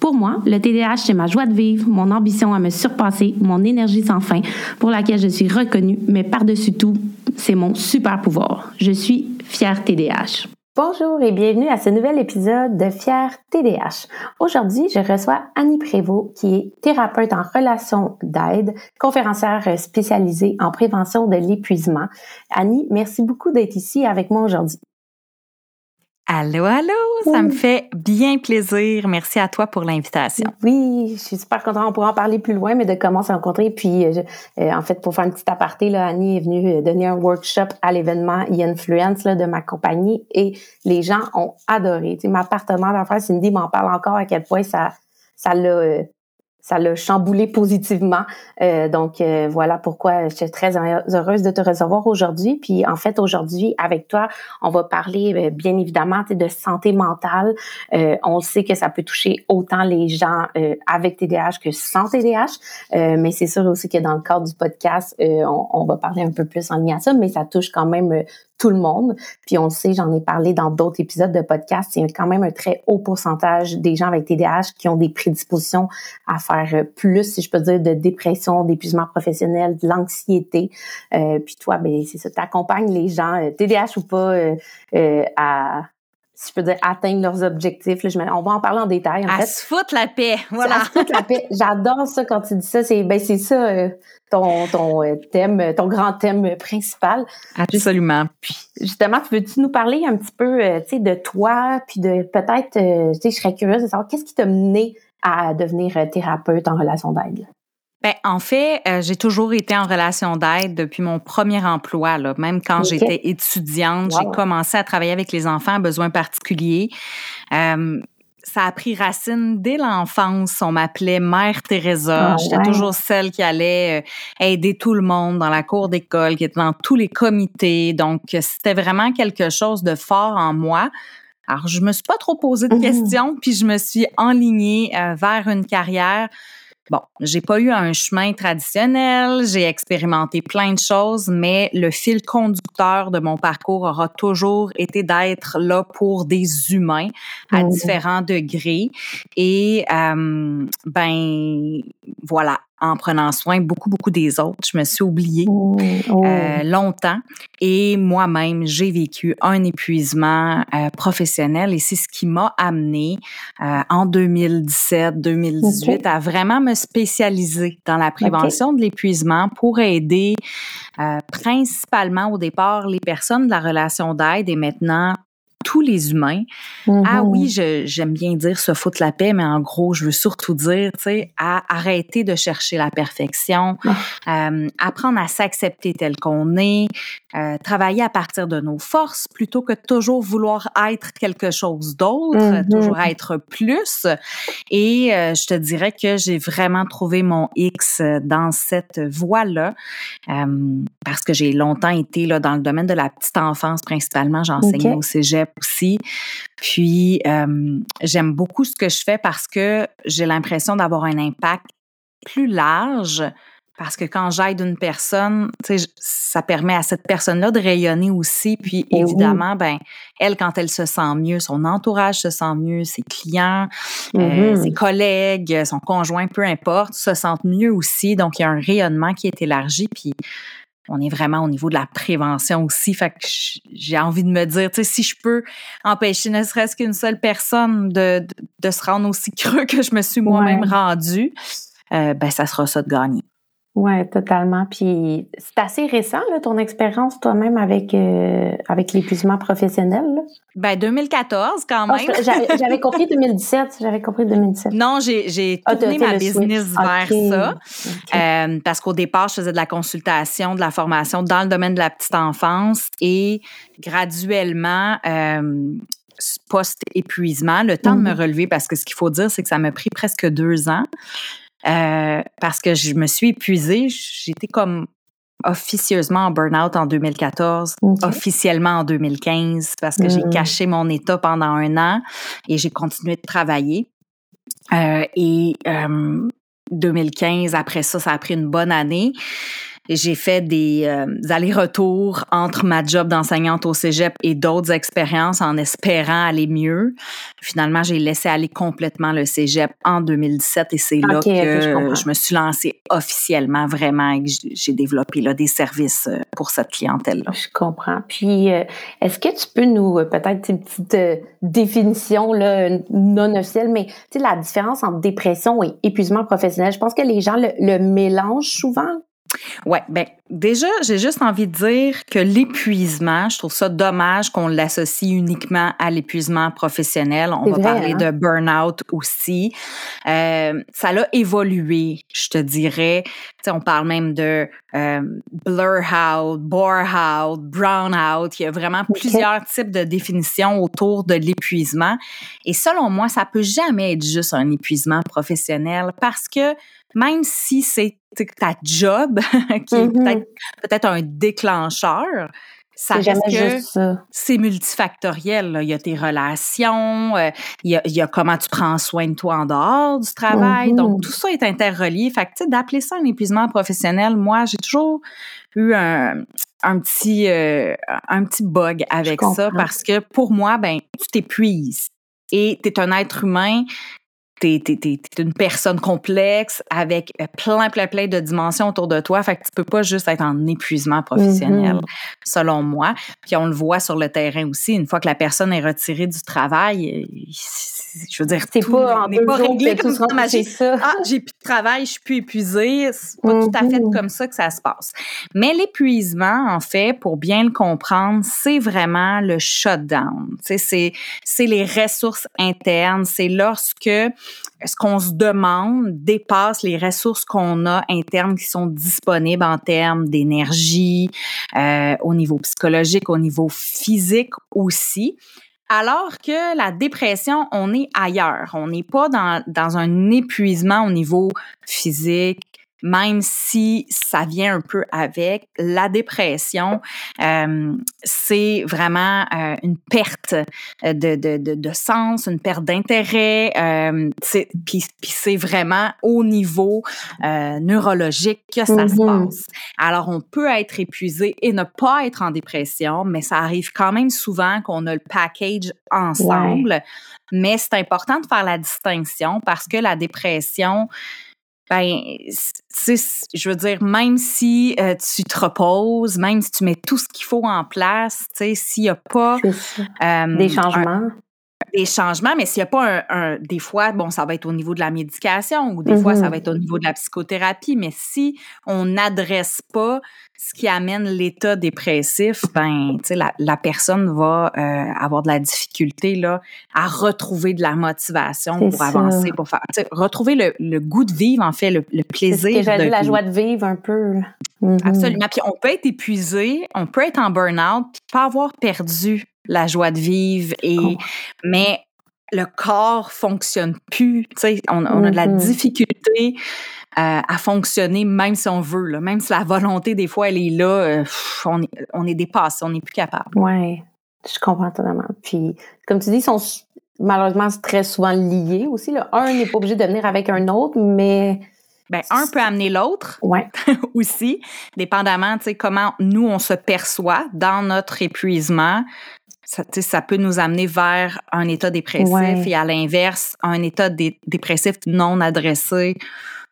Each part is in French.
Pour moi, le TDAH, c'est ma joie de vivre, mon ambition à me surpasser, mon énergie sans fin, pour laquelle je suis reconnue, mais par-dessus tout, c'est mon super pouvoir. Je suis fière TDAH. Bonjour et bienvenue à ce nouvel épisode de Fier TDH. Aujourd'hui, je reçois Annie Prévost, qui est thérapeute en relations d'aide, conférencière spécialisée en prévention de l'épuisement. Annie, merci beaucoup d'être ici avec moi aujourd'hui. Allô, allô, ça me fait bien plaisir. Merci à toi pour l'invitation. Oui, je suis super contente. On pourra en parler plus loin, mais de comment se rencontrer. Puis, euh, euh, en fait, pour faire une petite aparté, là, Annie est venue euh, donner un workshop à l'événement e-influence de ma compagnie et les gens ont adoré. Tu sais, ma partenaire d'affaires, Cindy, m'en parle encore à quel point ça ça l'a ça l'a chamboulé positivement. Euh, donc euh, voilà pourquoi je suis très heureuse de te recevoir aujourd'hui. Puis en fait aujourd'hui avec toi, on va parler euh, bien évidemment de santé mentale. on sait que ça peut toucher autant les gens avec TDAH que sans TDAH, mais c'est sûr aussi que dans le cadre du podcast, on, on, va parler un peu plus en lien à ça, mais ça touche quand même tout le monde. Puis on le sait, j'en ai parlé dans d'autres épisodes de podcast, a quand même un très haut pourcentage des gens avec TDAH qui ont des prédispositions à faire plus, si je peux dire, de dépression, d'épuisement professionnel, de l'anxiété. Euh, puis toi, ben c'est ça, tu accompagnes les gens, TDAH euh, ou pas, euh, à si je peux dire, atteindre leurs objectifs. Là, on va en parler en détail. En à se foutre la paix, voilà. À se foutre la paix. J'adore ça quand tu dis ça. C'est ben c'est ça ton ton thème, ton grand thème principal. Absolument. Puis justement, tu veux-tu nous parler un petit peu, tu sais, de toi, puis de peut-être, tu sais, je serais curieuse de savoir qu'est-ce qui t'a mené à devenir thérapeute en relation d'aide. Ben, en fait, euh, j'ai toujours été en relation d'aide depuis mon premier emploi. Là. Même quand j'étais étudiante, j'ai commencé à travailler avec les enfants à besoins particuliers. Euh, ça a pris racine dès l'enfance. On m'appelait Mère Teresa. Ah, j'étais toujours celle qui allait euh, aider tout le monde dans la cour d'école, qui était dans tous les comités. Donc, c'était vraiment quelque chose de fort en moi. Alors, je me suis pas trop posé de mmh questions, puis je me suis enlignée vers une carrière Bon, j'ai pas eu un chemin traditionnel, j'ai expérimenté plein de choses, mais le fil conducteur de mon parcours aura toujours été d'être là pour des humains à mmh. différents degrés. Et euh, ben voilà, en prenant soin beaucoup, beaucoup des autres. Je me suis oubliée oh, oh. Euh, longtemps et moi-même, j'ai vécu un épuisement euh, professionnel et c'est ce qui m'a amené euh, en 2017-2018 à vraiment me spécialiser dans la prévention de l'épuisement pour aider principalement au départ les personnes de la relation d'aide et maintenant tous les humains. Ah oui, mm-hmm. j'aime bien dire se foutre la paix, mais en gros, je veux surtout dire, tu sais, à arrêter de chercher la perfection, ah. euh, apprendre à s'accepter tel qu'on est, euh, travailler à partir de nos forces plutôt que toujours vouloir être quelque chose d'autre, mm-hmm. toujours être plus. Et euh, je te dirais que j'ai vraiment trouvé mon X dans cette voie-là parce que j'ai longtemps été là dans le domaine de la petite enfance principalement. J'enseignais au cégep aussi. Puis, euh, j'aime beaucoup ce que je fais parce que j'ai l'impression d'avoir un impact plus large. Parce que quand j'aide une personne, ça permet à cette personne-là de rayonner aussi. Puis eh évidemment, ben, elle, quand elle se sent mieux, son entourage se sent mieux, ses clients, euh, mm-hmm. ses collègues, son conjoint, peu importe, se sentent mieux aussi. Donc, il y a un rayonnement qui est élargi. Puis on est vraiment au niveau de la prévention aussi. Fait que j'ai envie de me dire, tu sais, si je peux empêcher ne serait-ce qu'une seule personne de, de, se rendre aussi creux que je me suis moi-même rendue, euh, ben ça sera ça de gagner. Ouais, totalement. Puis c'est assez récent là, ton expérience toi-même avec euh, avec l'épuisement professionnel. Là? Ben 2014 quand ah, même. j'avais compris 2017. J'avais compris 2017. Non, j'ai j'ai ah, tourné ma business vers ça euh, parce qu'au départ je faisais de la consultation, de la formation dans le domaine de la petite enfance et graduellement. Euh, post-épuisement, le temps de me mm-hmm. relever, parce que ce qu'il faut dire, c'est que ça m'a pris presque deux ans. Euh, parce que je me suis épuisée. J'étais comme officieusement en burn-out en 2014, officiellement en 2015 parce que j'ai mm. caché mon état pendant un an et j'ai continué de travailler. Euh, et 2015, après ça, ça a pris une bonne année. J'ai fait des, euh, allers-retours entre ma job d'enseignante au cégep et d'autres expériences en espérant aller mieux. Finalement, j'ai laissé aller complètement le cégep en 2017 et c'est là que je, me suis lancée officiellement vraiment et que j'ai développé là, des services euh, pour cette clientèle-là. Je comprends. Puis, euh, est-ce que tu peux nous, peut-être une petite définition là, non officielle, mais tu sais, la différence entre dépression et épuisement professionnel, je pense que les gens le, le mélangent souvent. Ouais, ben déjà, j'ai juste envie de dire que l'épuisement, je trouve ça dommage qu'on l'associe uniquement à l'épuisement professionnel. On va parler hein? de burn-out aussi. Euh, ça a évolué, je te dirais. sais, on parle même de euh, blur-out, bore-out, brown-out. Il y a vraiment plusieurs types de définitions autour de l'épuisement. Et selon moi, ça peut jamais être juste un épuisement professionnel parce que même si c'est ta job qui est mm-hmm. peut-être peut-être un déclencheur, ça c'est multifactoriel. Il y a tes relations, euh, il, y a, il, y a, comment tu prends soin de toi en dehors du travail. Donc, mm-hmm. tout ça est interrelié. Fait que, d'appeler ça un épuisement professionnel, moi, j'ai toujours eu un, un petit euh, un petit bug avec ça parce que pour moi, ben, tu t'épuises et tu es un être humain t'es es, une personne complexe avec euh, plein, plein, plein de dimensions autour de toi. Fait que tu peux pas juste être en épuisement professionnel, mm-hmm. selon moi. Puis on le voit sur le terrain aussi. Une fois que la personne est retirée du travail, je veux dire, c'est pas n'est pas réglé comme ça. Ah, j'ai plus de travail, je suis plus épuisée. C'est pas tout à fait mm-hmm. comme ça que ça se passe. Mais l'épuisement, en fait, pour bien le comprendre, c'est vraiment le shutdown. C'est les ressources internes. C'est lorsque ce qu'on se demande dépasse les ressources qu'on a internes qui sont disponibles en termes d'énergie, euh, au niveau psychologique, au niveau physique aussi. Alors que la dépression, on est ailleurs. On n'est pas dans, dans un épuisement au niveau physique, même si ça vient un peu avec la dépression, euh, c'est vraiment euh, une perte de, de, de, de, sens, une perte d'intérêt. Euh, puis c'est vraiment au niveau euh, neurologique que ça se mm-hmm. passe. Alors on peut être épuisé et ne pas être en dépression, mais ça arrive quand même souvent qu'on a le package ensemble. Mais c'est important de faire la distinction parce que la dépression, ben, je veux dire, même si euh, tu te reposes, même si tu mets tout ce qu'il faut en place, tu sais, s'il n'y a pas euh, des changements. Des changements, mais s'il n'y a pas un, des fois, bon, ça va être au niveau de la médication ou des fois, ça mm-hmm. va être au niveau de la psychothérapie, mais si on n'adresse pas ce qui amène l'état dépressif, ben, tu sais, la, la, personne va euh, avoir de la difficulté là à retrouver de la motivation pour avancer, pour faire, retrouver le, le, goût de vivre, en fait, le, le plaisir. C'est la joie de vivre un peu. Mm-hmm. Absolument. Puis on peut être épuisé, on peut être en burn-out, puis pas avoir perdu la joie de vivre et oh. mais le corps fonctionne plus. Tu sais, on, on a de la mm-hmm. difficulté euh, à fonctionner, même si on veut, là, même si la volonté, des fois, elle est là, euh, on, est, on est dépassé, on n'est plus capable. Oui, je comprends totalement. Puis, comme tu dis, ils sont malheureusement très souvent liés aussi. Là. Un n'est pas obligé de venir avec un autre, mais... Ben, un peut amener l'autre ouais. aussi, dépendamment, tu sais, comment nous, on se perçoit dans notre épuisement. Ça, ça peut nous amener vers un état dépressif et à l'inverse, un état dépressif non adressé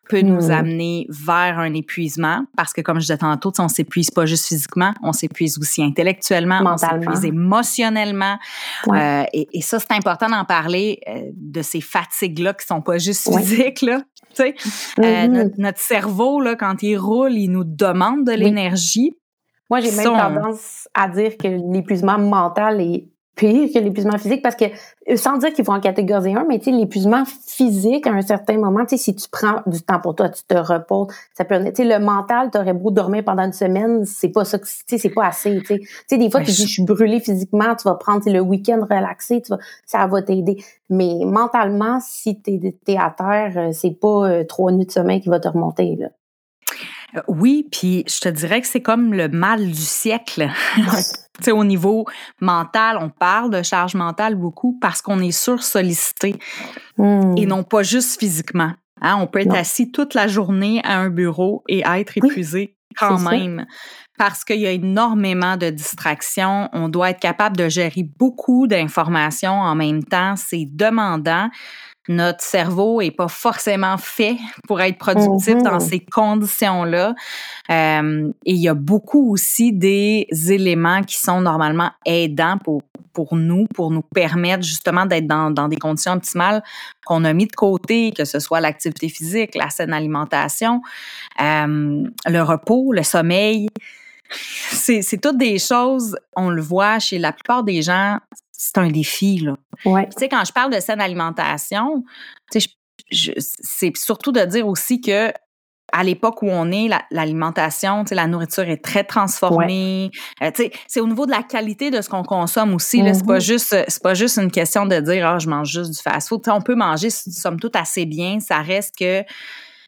peut nous amener vers un épuisement parce que, comme je disais tantôt, on s'épuise pas juste physiquement, on s'épuise aussi intellectuellement, on s'épuise émotionnellement. Euh, et, et, ça, c'est important d'en parler euh, de ces fatigues-là qui sont pas juste physiques. Là. Sais, euh, mm-hmm. notre, cerveau, là, quand il roule, il nous demande de l'énergie. Moi, j'ai même tendance à dire que l'épuisement mental est pire que l'épuisement physique parce que euh, sans dire qu'il faut en catégoriser un, mais tu sais, l'épuisement physique à un certain moment, tu sais, si tu prends du temps pour toi, tu te reposes, ça peut, tu sais, le mental, t'aurais beau dormir pendant une semaine, c'est pas ça, tu sais, c'est pas assez, tu sais. Tu sais, des fois, tu dis, je suis brûlé physiquement, tu vas prendre le week-end relaxé, tu vas, ça va t'aider. Mais mentalement, si t'es, es à terre, euh, c'est pas euh, trois nuits de sommeil qui va te remonter, là. Oui, puis je te dirais que c'est comme le mal du siècle. sais, au niveau mental, on parle de charge mentale beaucoup parce qu'on est sursollicité mmh. et non pas juste physiquement. Hein, on peut être assis toute la journée à un bureau et être épuisé quand même. Parce qu'il y a énormément de distractions. On doit être capable de gérer beaucoup d'informations en même temps. C'est demandant notre cerveau est pas forcément fait pour être productif dans mm-hmm. ces conditions-là. Euh, et il y a beaucoup aussi des éléments qui sont normalement aidants pour pour nous, pour nous permettre justement d'être dans, dans des conditions optimales qu'on a mis de côté, que ce soit l'activité physique, la saine alimentation, euh, le repos, le sommeil. C'est, c'est toutes des choses, on le voit chez la plupart des gens, c'est un défi. Là. Ouais. Tu sais, quand je parle de saine alimentation, tu sais, c'est surtout de dire aussi que à l'époque où on est, l'alimentation, la, la nourriture est très transformée. Euh, c'est au niveau de la qualité de ce qu'on consomme aussi. C'est pas mm-hmm. juste, c'est pas juste une question de dire ah je mange juste du fast-food. On peut manger somme toute assez bien. Ça reste que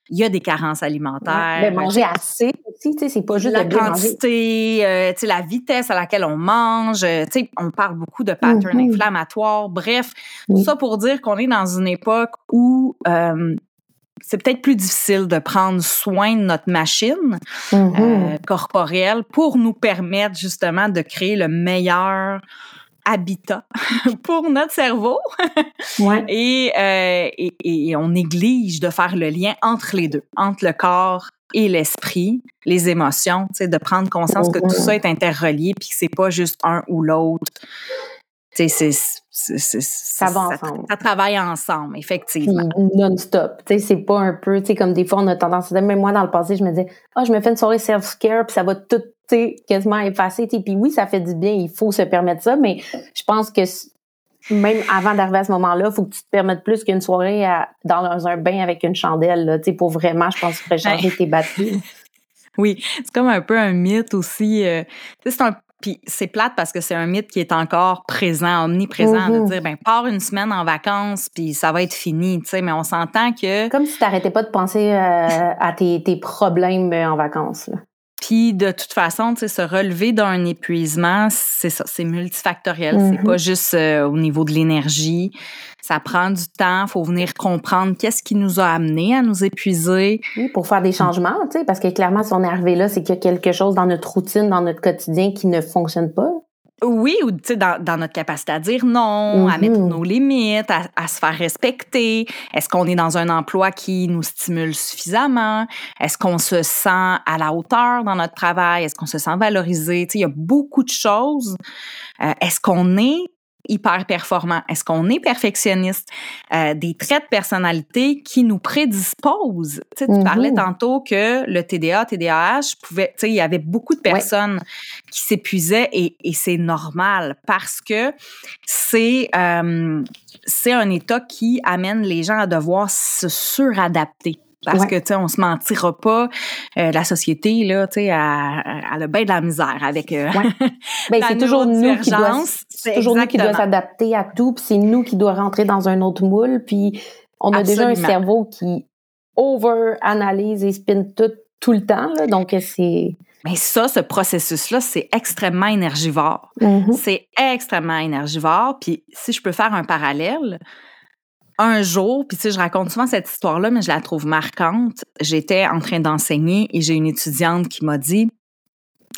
il y a des carences alimentaires. mais manger assez aussi, tu sais, c'est pas juste la quantité, euh, tu sais, la vitesse à laquelle on mange. Euh, tu sais, on parle beaucoup de patterns mm-hmm. inflammatoires. Bref, tout ça pour dire qu'on est dans une époque où euh, c'est peut-être plus difficile de prendre soin de notre machine mm-hmm. corporelle pour nous permettre justement de créer le meilleur habitat pour notre cerveau. ouais. Euh, et, et, on néglige de faire le lien entre les deux, entre le corps et l'esprit, les émotions, de prendre conscience que tout mm-hmm. ça est interrelié puis que c'est pas juste un ou l'autre. C'est, ça va ensemble. Ça, travaille ensemble, effectivement. Non-stop. C'est pas un peu, comme des fois, on a tendance à dire, même moi, dans le passé, je me disais, ah, je me fais une soirée self-care, puis ça va tout quasiment effacé. Puis oui, ça fait du bien, il faut se permettre ça, mais je pense que même avant d'arriver à ce moment-là, il faut que tu te permettes plus qu'une soirée dans un bain avec une chandelle, là, pour vraiment, je pense, changer tes batteries. Oui, c'est comme un peu un mythe aussi. Euh, c'est un puis c'est plate parce que c'est un mythe qui est encore présent, omniprésent, de mm-hmm. dire ben pars une semaine en vacances puis ça va être fini, tu sais. Mais on s'entend que comme si tu n'arrêtais pas de penser euh, à tes, tes problèmes en vacances. Là. Puis de toute façon, tu sais, se relever d'un épuisement, c'est ça, c'est multifactoriel. C'est mm-hmm. pas juste euh, au niveau de l'énergie. Ça prend du temps. Faut venir comprendre qu'est-ce qui nous a amené à nous épuiser. Oui, pour faire des changements, tu sais, parce que clairement, si on est arrivé là, c'est qu'il y a quelque chose dans notre routine, dans notre quotidien qui ne fonctionne pas. Oui, ou tu sais, dans, dans, notre capacité à dire non, à mettre mm-hmm. nos limites, à, à se faire respecter. Est-ce qu'on est dans un emploi qui nous stimule suffisamment? Est-ce qu'on se sent à la hauteur dans notre travail? Est-ce qu'on se sent valorisé? Tu sais, il y a beaucoup de choses. Euh, est-ce qu'on est hyper performant? Est-ce qu'on est perfectionniste? Euh, des traits de personnalité qui nous prédisposent. Tu, sais, tu parlais mm-hmm. tantôt que le TDA, TDAH pouvait, tu sais, il y avait beaucoup de personnes qui s'épuisaient et, et c'est normal parce que c'est euh, c'est un état qui amène les gens à devoir se suradapter parce que tu sais on se mentira pas euh, la société là tu sais elle, a bien de la misère avec euh, ben, c'est toujours nous qui doit c'est toujours nous qui doit s'adapter à tout puis c'est nous qui doit rentrer dans un autre moule puis on a déjà un cerveau qui over analyse et spin tout tout le temps là, donc c'est mais ça, ce processus-là, c'est extrêmement énergivore. Mm-hmm. C'est extrêmement énergivore. Puis si je peux faire un parallèle, un jour, puis tu sais, je raconte souvent cette histoire-là, mais je la trouve marquante. J'étais en train d'enseigner et j'ai une étudiante qui m'a dit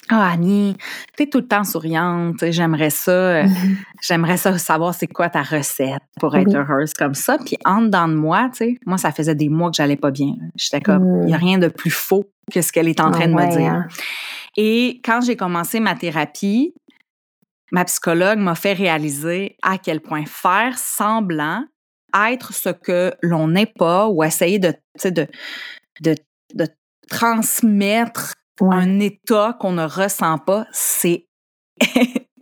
ah, Annie, t'es tout le temps souriante, j'aimerais ça, j'aimerais ça savoir c'est quoi ta recette pour être heureuse comme ça. Puis en dedans de moi, tu sais, moi, ça faisait des mois que j'allais pas bien. J'étais comme, il n'y a mm. rien de plus faux que ce qu'elle est en train de me dire. Hein. Et quand j'ai commencé ma thérapie, ma psychologue m'a fait réaliser à quel point faire semblant être ce que l'on n'est pas ou essayer de, de, de, de transmettre un état qu'on ne ressent pas, c'est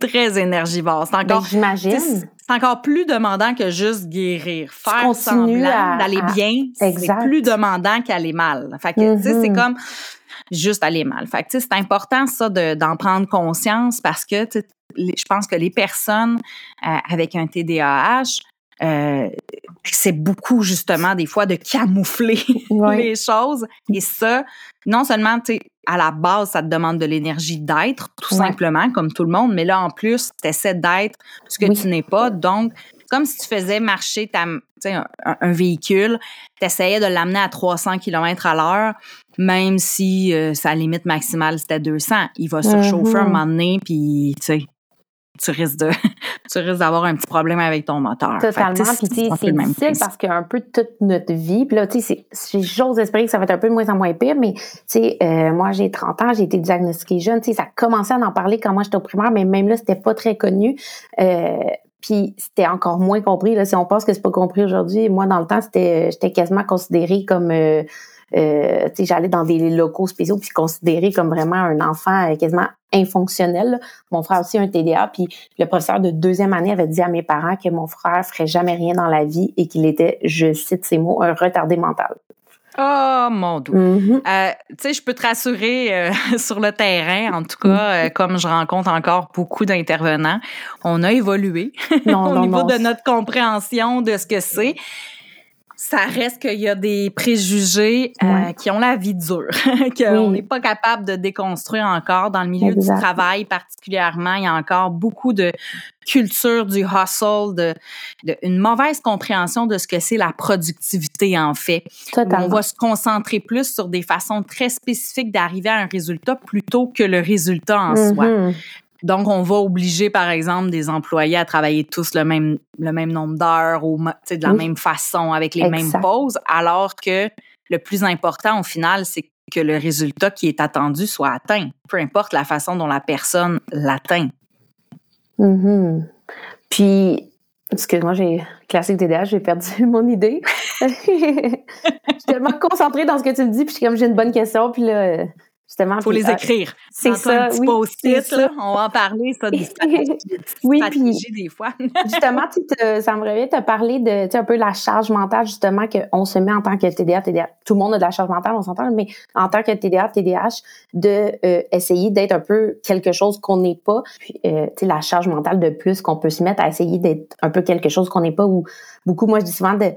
très énergivore. C'est encore, ben, j'imagine. C'est encore plus demandant que juste guérir. Faire semblant d'aller bien, c'est plus demandant qu'aller mal. Fait que, c'est mm-hmm. comme juste aller mal. Fait que, c'est important, ça, d'en prendre conscience parce que, je pense que les personnes euh, avec un TDAH euh, c'est beaucoup justement des fois de camoufler les choses. Et ça, non seulement, tu à la base, ça te demande de l'énergie d'être, tout simplement, comme tout le monde, mais là, en plus, tu essaies d'être ce que tu n'es pas. Donc, comme si tu faisais marcher ta, un, un véhicule, tu essayais de l'amener à 300 km à l'heure, même si euh, sa limite maximale, c'était 200. Il va se chauffer un mm-hmm. moment donné, puis tu sais, tu risques de tu risques d'avoir un petit problème avec ton moteur. Totalement. Puis c'est difficile parce qu'un peu toute notre vie, puis là, tu sais, j'ose espérer que ça va être un peu de moins en moins pire, mais tu sais, euh, moi j'ai 30 ans, j'ai été diagnostiquée jeune, tu sais, ça commençait à en parler quand moi j'étais au primaire, mais même là, c'était pas très connu. Euh, puis c'était encore moins compris. Là, si on pense que c'est pas compris aujourd'hui, moi dans le temps, c'était j'étais quasiment considérée comme euh, euh, j'allais dans des locaux spéciaux puis considéré comme vraiment un enfant euh, quasiment infonctionnel. Mon frère aussi a un TDA, puis le professeur de deuxième année avait dit à mes parents que mon frère ferait jamais rien dans la vie et qu'il était, je cite ces mots, un retardé mental. Oh mon dieu. Mm-hmm. Euh, tu sais, je peux te rassurer euh, sur le terrain, en tout cas, mm-hmm. comme je rencontre encore beaucoup d'intervenants, on a évolué au niveau de notre compréhension de ce que c'est ça reste qu'il y a des préjugés euh, qui ont la vie dure, qu'on n'est pas capable de déconstruire encore dans le milieu du travail particulièrement. Il y a encore beaucoup de culture du hustle, de, une mauvaise compréhension de ce que c'est la productivité en fait. On va se concentrer plus sur des façons très spécifiques d'arriver à un résultat plutôt que le résultat en soi. Donc, on va obliger, par exemple, des employés à travailler tous le même, le même nombre d'heures ou de la même façon, avec les mêmes pauses, alors que le plus important, au final, c'est que le résultat qui est attendu soit atteint, peu importe la façon dont la personne l'atteint. Mm-hmm. Puis, excuse-moi, j'ai classique TDAH, j'ai perdu mon idée. je suis tellement concentrée dans ce que tu me dis, puis comme j'ai une bonne question, puis là, Justement. Il faut les écrire. C'est ça. Un petit oui, post-it, là. On va en parler, ça, des stratégies, oui, puis, des fois. justement, tu te, ça me revient de te parler de, tu sais, un peu la charge mentale, justement, qu'on se met en tant que TDA, TDA. Tout le monde a de la charge mentale, on s'entend, mais en tant que TDA, TDAH, de euh, essayer d'être un peu quelque chose qu'on n'est pas. Puis, euh, tu sais, la charge mentale de plus qu'on peut se mettre à essayer d'être un peu quelque chose qu'on n'est pas ou beaucoup, moi, je dis souvent, de,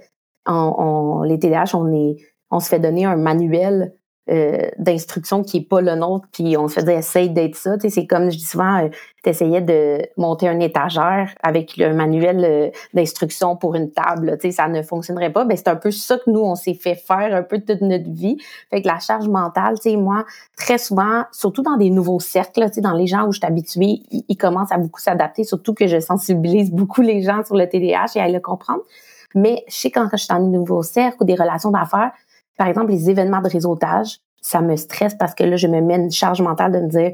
on, les TDAH, on est, on se fait donner un manuel euh, d'instruction qui est pas le nôtre, puis on se faisait essayer d'être ça. C'est comme je dis souvent, euh, tu essayais de monter une étagère avec le manuel euh, d'instruction pour une table. sais ça ne fonctionnerait pas. Ben, c'est un peu ça que nous, on s'est fait faire un peu toute notre vie. Fait que la charge mentale, tu sais, moi, très souvent, surtout dans des nouveaux cercles, dans les gens où je suis habituée, ils, commencent à beaucoup s'adapter, surtout que je sensibilise beaucoup les gens sur le TDAH et à le comprendre. Mais je sais quand je suis dans des nouveaux cercles ou des relations d'affaires, par exemple, les événements de réseautage, ça me stresse parce que là, je me mets une charge mentale de me dire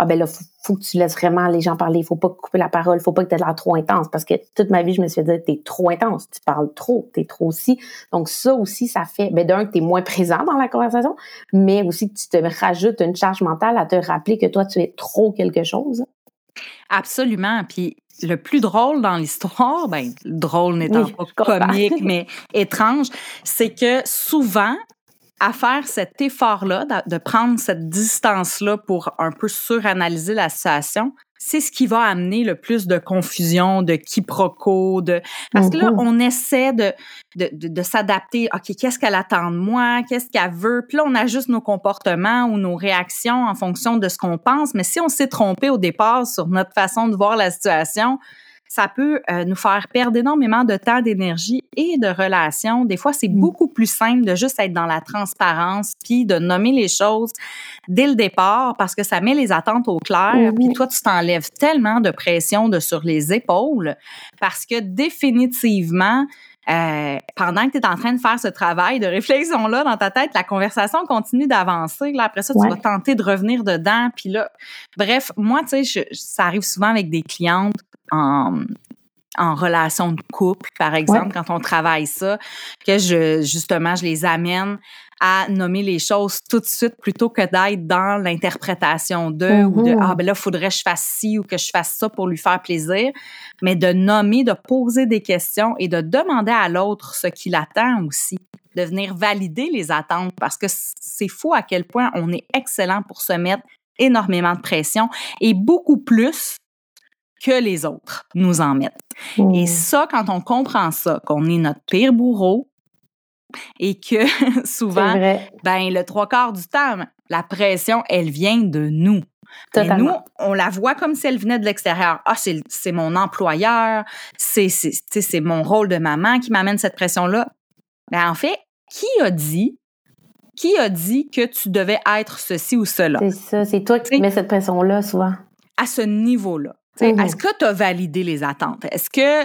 ah ben là, faut, faut que tu laisses vraiment les gens parler, faut pas couper la parole, faut pas que tu aies l'air trop intense parce que toute ma vie, je me suis dit t'es trop intense, tu parles trop, t'es trop aussi. Donc ça aussi, ça fait ben d'un que t'es moins présent dans la conversation, mais aussi que tu te rajoutes une charge mentale à te rappeler que toi tu es trop quelque chose. Absolument. Puis le plus drôle dans l'histoire, ben drôle n'étant pas comique, mais étrange, c'est que souvent, à faire cet effort-là, de prendre cette distance-là pour un peu suranalyser la situation, c'est ce qui va amener le plus de confusion, de quiproquos, de parce que là on essaie de de, de, s'adapter. Ok, qu'est-ce qu'elle attend de moi? Qu'est-ce qu'elle veut? Puis là on ajuste nos comportements ou nos réactions en fonction de ce qu'on pense. Mais si on s'est trompé au départ sur notre façon de voir la situation, ça peut euh, nous faire perdre énormément de temps, d'énergie et de relations. Des fois, c'est mm. beaucoup plus simple de juste être dans la transparence puis de nommer les choses dès le départ parce que ça met les attentes au clair. Mm-hmm. Puis toi, tu t'enlèves tellement de pression de sur les épaules parce que définitivement, euh, pendant que tu es en train de faire ce travail de réflexion-là dans ta tête, la conversation continue d'avancer. Là, après ça, tu vas tenter de revenir dedans. Puis là, bref, moi, tu sais, ça arrive souvent avec des clientes en, en relation de couple, par exemple, quand on travaille ça, que je justement je les amène à nommer les choses tout de suite plutôt que d'être dans l'interprétation d'eux ou de mm-hmm. ah ben là faudrait que je fasse ci ou que je fasse ça pour lui faire plaisir, mais de nommer, de poser des questions et de demander à l'autre ce qu'il attend aussi, de venir valider les attentes parce que c'est fou à quel point on est excellent pour se mettre énormément de pression et beaucoup plus que les autres nous en mettent. Et ça, quand on comprend ça, qu'on est notre pire bourreau et que souvent, ben, le trois quarts du temps, la pression, elle vient de nous. Nous, on la voit comme si elle venait de l'extérieur. Ah, c'est mon employeur, c'est mon rôle de maman qui m'amène cette pression-là. Mais en fait, qui a dit qui a dit que tu devais être ceci ou cela? C'est ça, c'est toi qui mets cette pression-là souvent. À ce niveau-là. Est-ce que tu as validé les attentes? Est-ce que,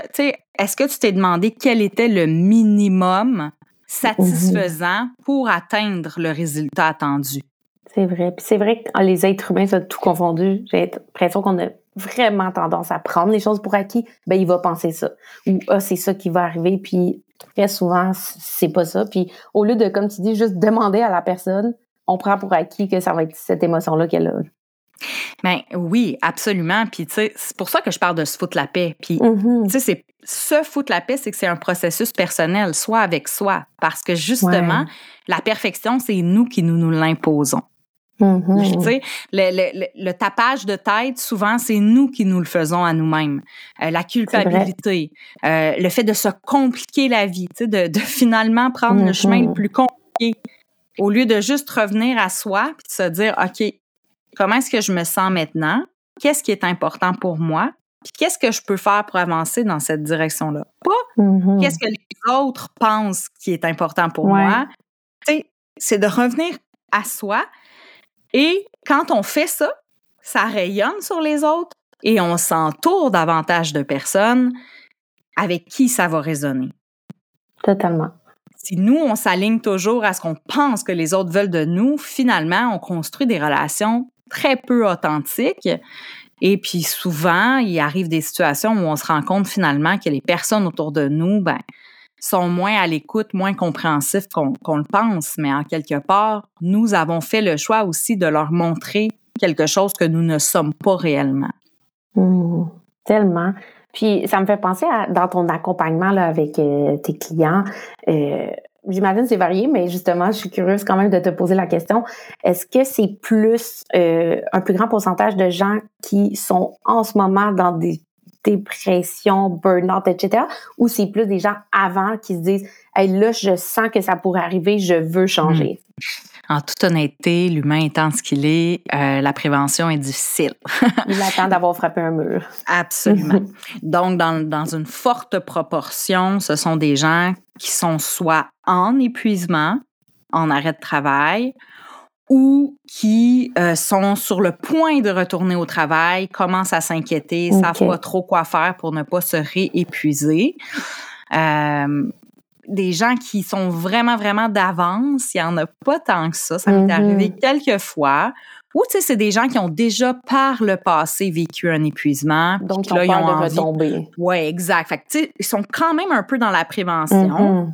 est-ce que tu t'es demandé quel était le minimum satisfaisant pour atteindre le résultat attendu? C'est vrai. Puis c'est vrai que les êtres humains, ça tout confondu, j'ai l'impression qu'on a vraiment tendance à prendre les choses pour acquis. Ben, il va penser ça. Ou, ah, c'est ça qui va arriver. Puis très souvent, c'est pas ça. Puis au lieu de, comme tu dis, juste demander à la personne, on prend pour acquis que ça va être cette émotion-là qu'elle a. Ben oui, absolument. Puis tu sais, c'est pour ça que je parle de se foutre la paix. Puis mm-hmm. tu sais, c'est se foutre la paix, c'est que c'est un processus personnel, soit avec soi, parce que justement, la perfection, c'est nous qui nous nous l'imposons. Mm-hmm. Tu sais, le, le, tapage de tête, souvent, c'est nous qui nous le faisons à nous-mêmes. Euh, la culpabilité, euh, le fait de se compliquer la vie, tu sais, de, de finalement prendre le chemin le mm-hmm. plus compliqué au lieu de juste revenir à soi puis de se dire, OK, comment est-ce que je me sens maintenant? Qu'est-ce qui est important pour moi? Puis qu'est-ce que je peux faire pour avancer dans cette direction-là? Pas mm-hmm. qu'est-ce que les autres pensent qui est important pour moi. C'est de revenir à soi et quand on fait ça, ça rayonne sur les autres et on s'entoure davantage de personnes avec qui ça va résonner. Totalement. Si nous, on s'aligne toujours à ce qu'on pense que les autres veulent de nous, finalement, on construit des relations très peu authentiques. Et puis souvent, il arrive des situations où on se rend compte finalement que les personnes autour de nous, ben, sont moins à l'écoute, moins compréhensifs qu'on le pense, mais en quelque part, nous avons fait le choix aussi de leur montrer quelque chose que nous ne sommes pas réellement. Mmh, tellement. Puis ça me fait penser à dans ton accompagnement là, avec euh, tes clients. Euh, J'imagine c'est varié, mais justement, je suis curieuse quand même de te poser la question. Est-ce que c'est plus euh, un plus grand pourcentage de gens qui sont en ce moment dans des dépression, burn-out, etc. Ou c'est plus des gens avant qui se disent hey, là, je sens que ça pourrait arriver, je veux changer? Hmm. En toute honnêteté, l'humain étant ce qu'il est, euh, la prévention est difficile. Il attend d'avoir frappé un mur. Absolument. Donc, dans, dans une forte proportion, ce sont des gens qui sont soit en épuisement, en arrêt de travail, ou qui euh, sont sur le point de retourner au travail, commencent à s'inquiéter, ne savent pas trop quoi faire pour ne pas se réépuiser. Euh, des gens qui sont vraiment, vraiment d'avance, il n'y en a pas tant que ça. Ça m'est mm-hmm. arrivé quelques fois. Ou, tu sais, c'est des gens qui ont déjà par le passé vécu un épuisement. Donc, là, ils ont de retomber. Oui, exact. Fait que, tu sais, ils sont quand même un peu dans la prévention. Mm-hmm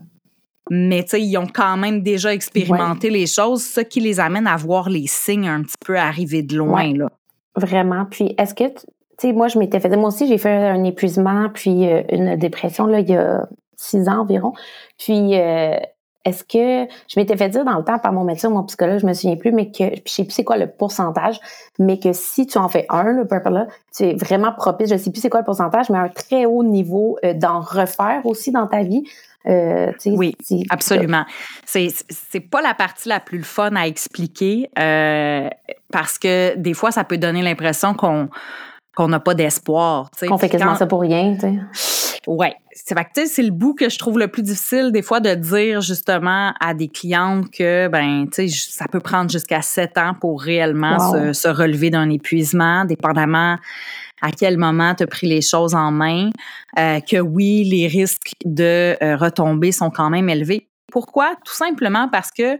mais tu sais, ils ont quand même déjà expérimenté les choses, ce qui les amène à voir les signes un petit peu arriver de loin, là. Vraiment. Puis, est-ce que, tu sais, moi, je m'étais fait, moi aussi, j'ai fait un épuisement, puis euh, une dépression, là, il y a six ans environ. Puis, euh, est-ce que je m'étais fait dire dans le temps par mon médecin, mon psychologue, je me souviens plus, mais que je sais plus c'est quoi le pourcentage, mais que si tu en fais un, le purple là, tu es vraiment propice, je sais plus c'est quoi le pourcentage, mais un très haut niveau euh, d'en refaire aussi dans ta vie. Euh, oui, absolument. C'est c'est pas la partie la plus fun à expliquer euh, parce que des fois ça peut donner l'impression qu'on qu'on n'a pas d'espoir. Qu'on fait quasiment ça pour rien. Ouais, c'est fait c'est le bout que je trouve le plus difficile des fois de dire justement à des clientes que ben tu sais ça peut prendre jusqu'à sept ans pour réellement se, se, relever d'un épuisement, dépendamment à quel moment tu as pris les choses en main, euh, que oui, les risques de euh, retomber sont quand même élevés. Pourquoi? Tout simplement parce que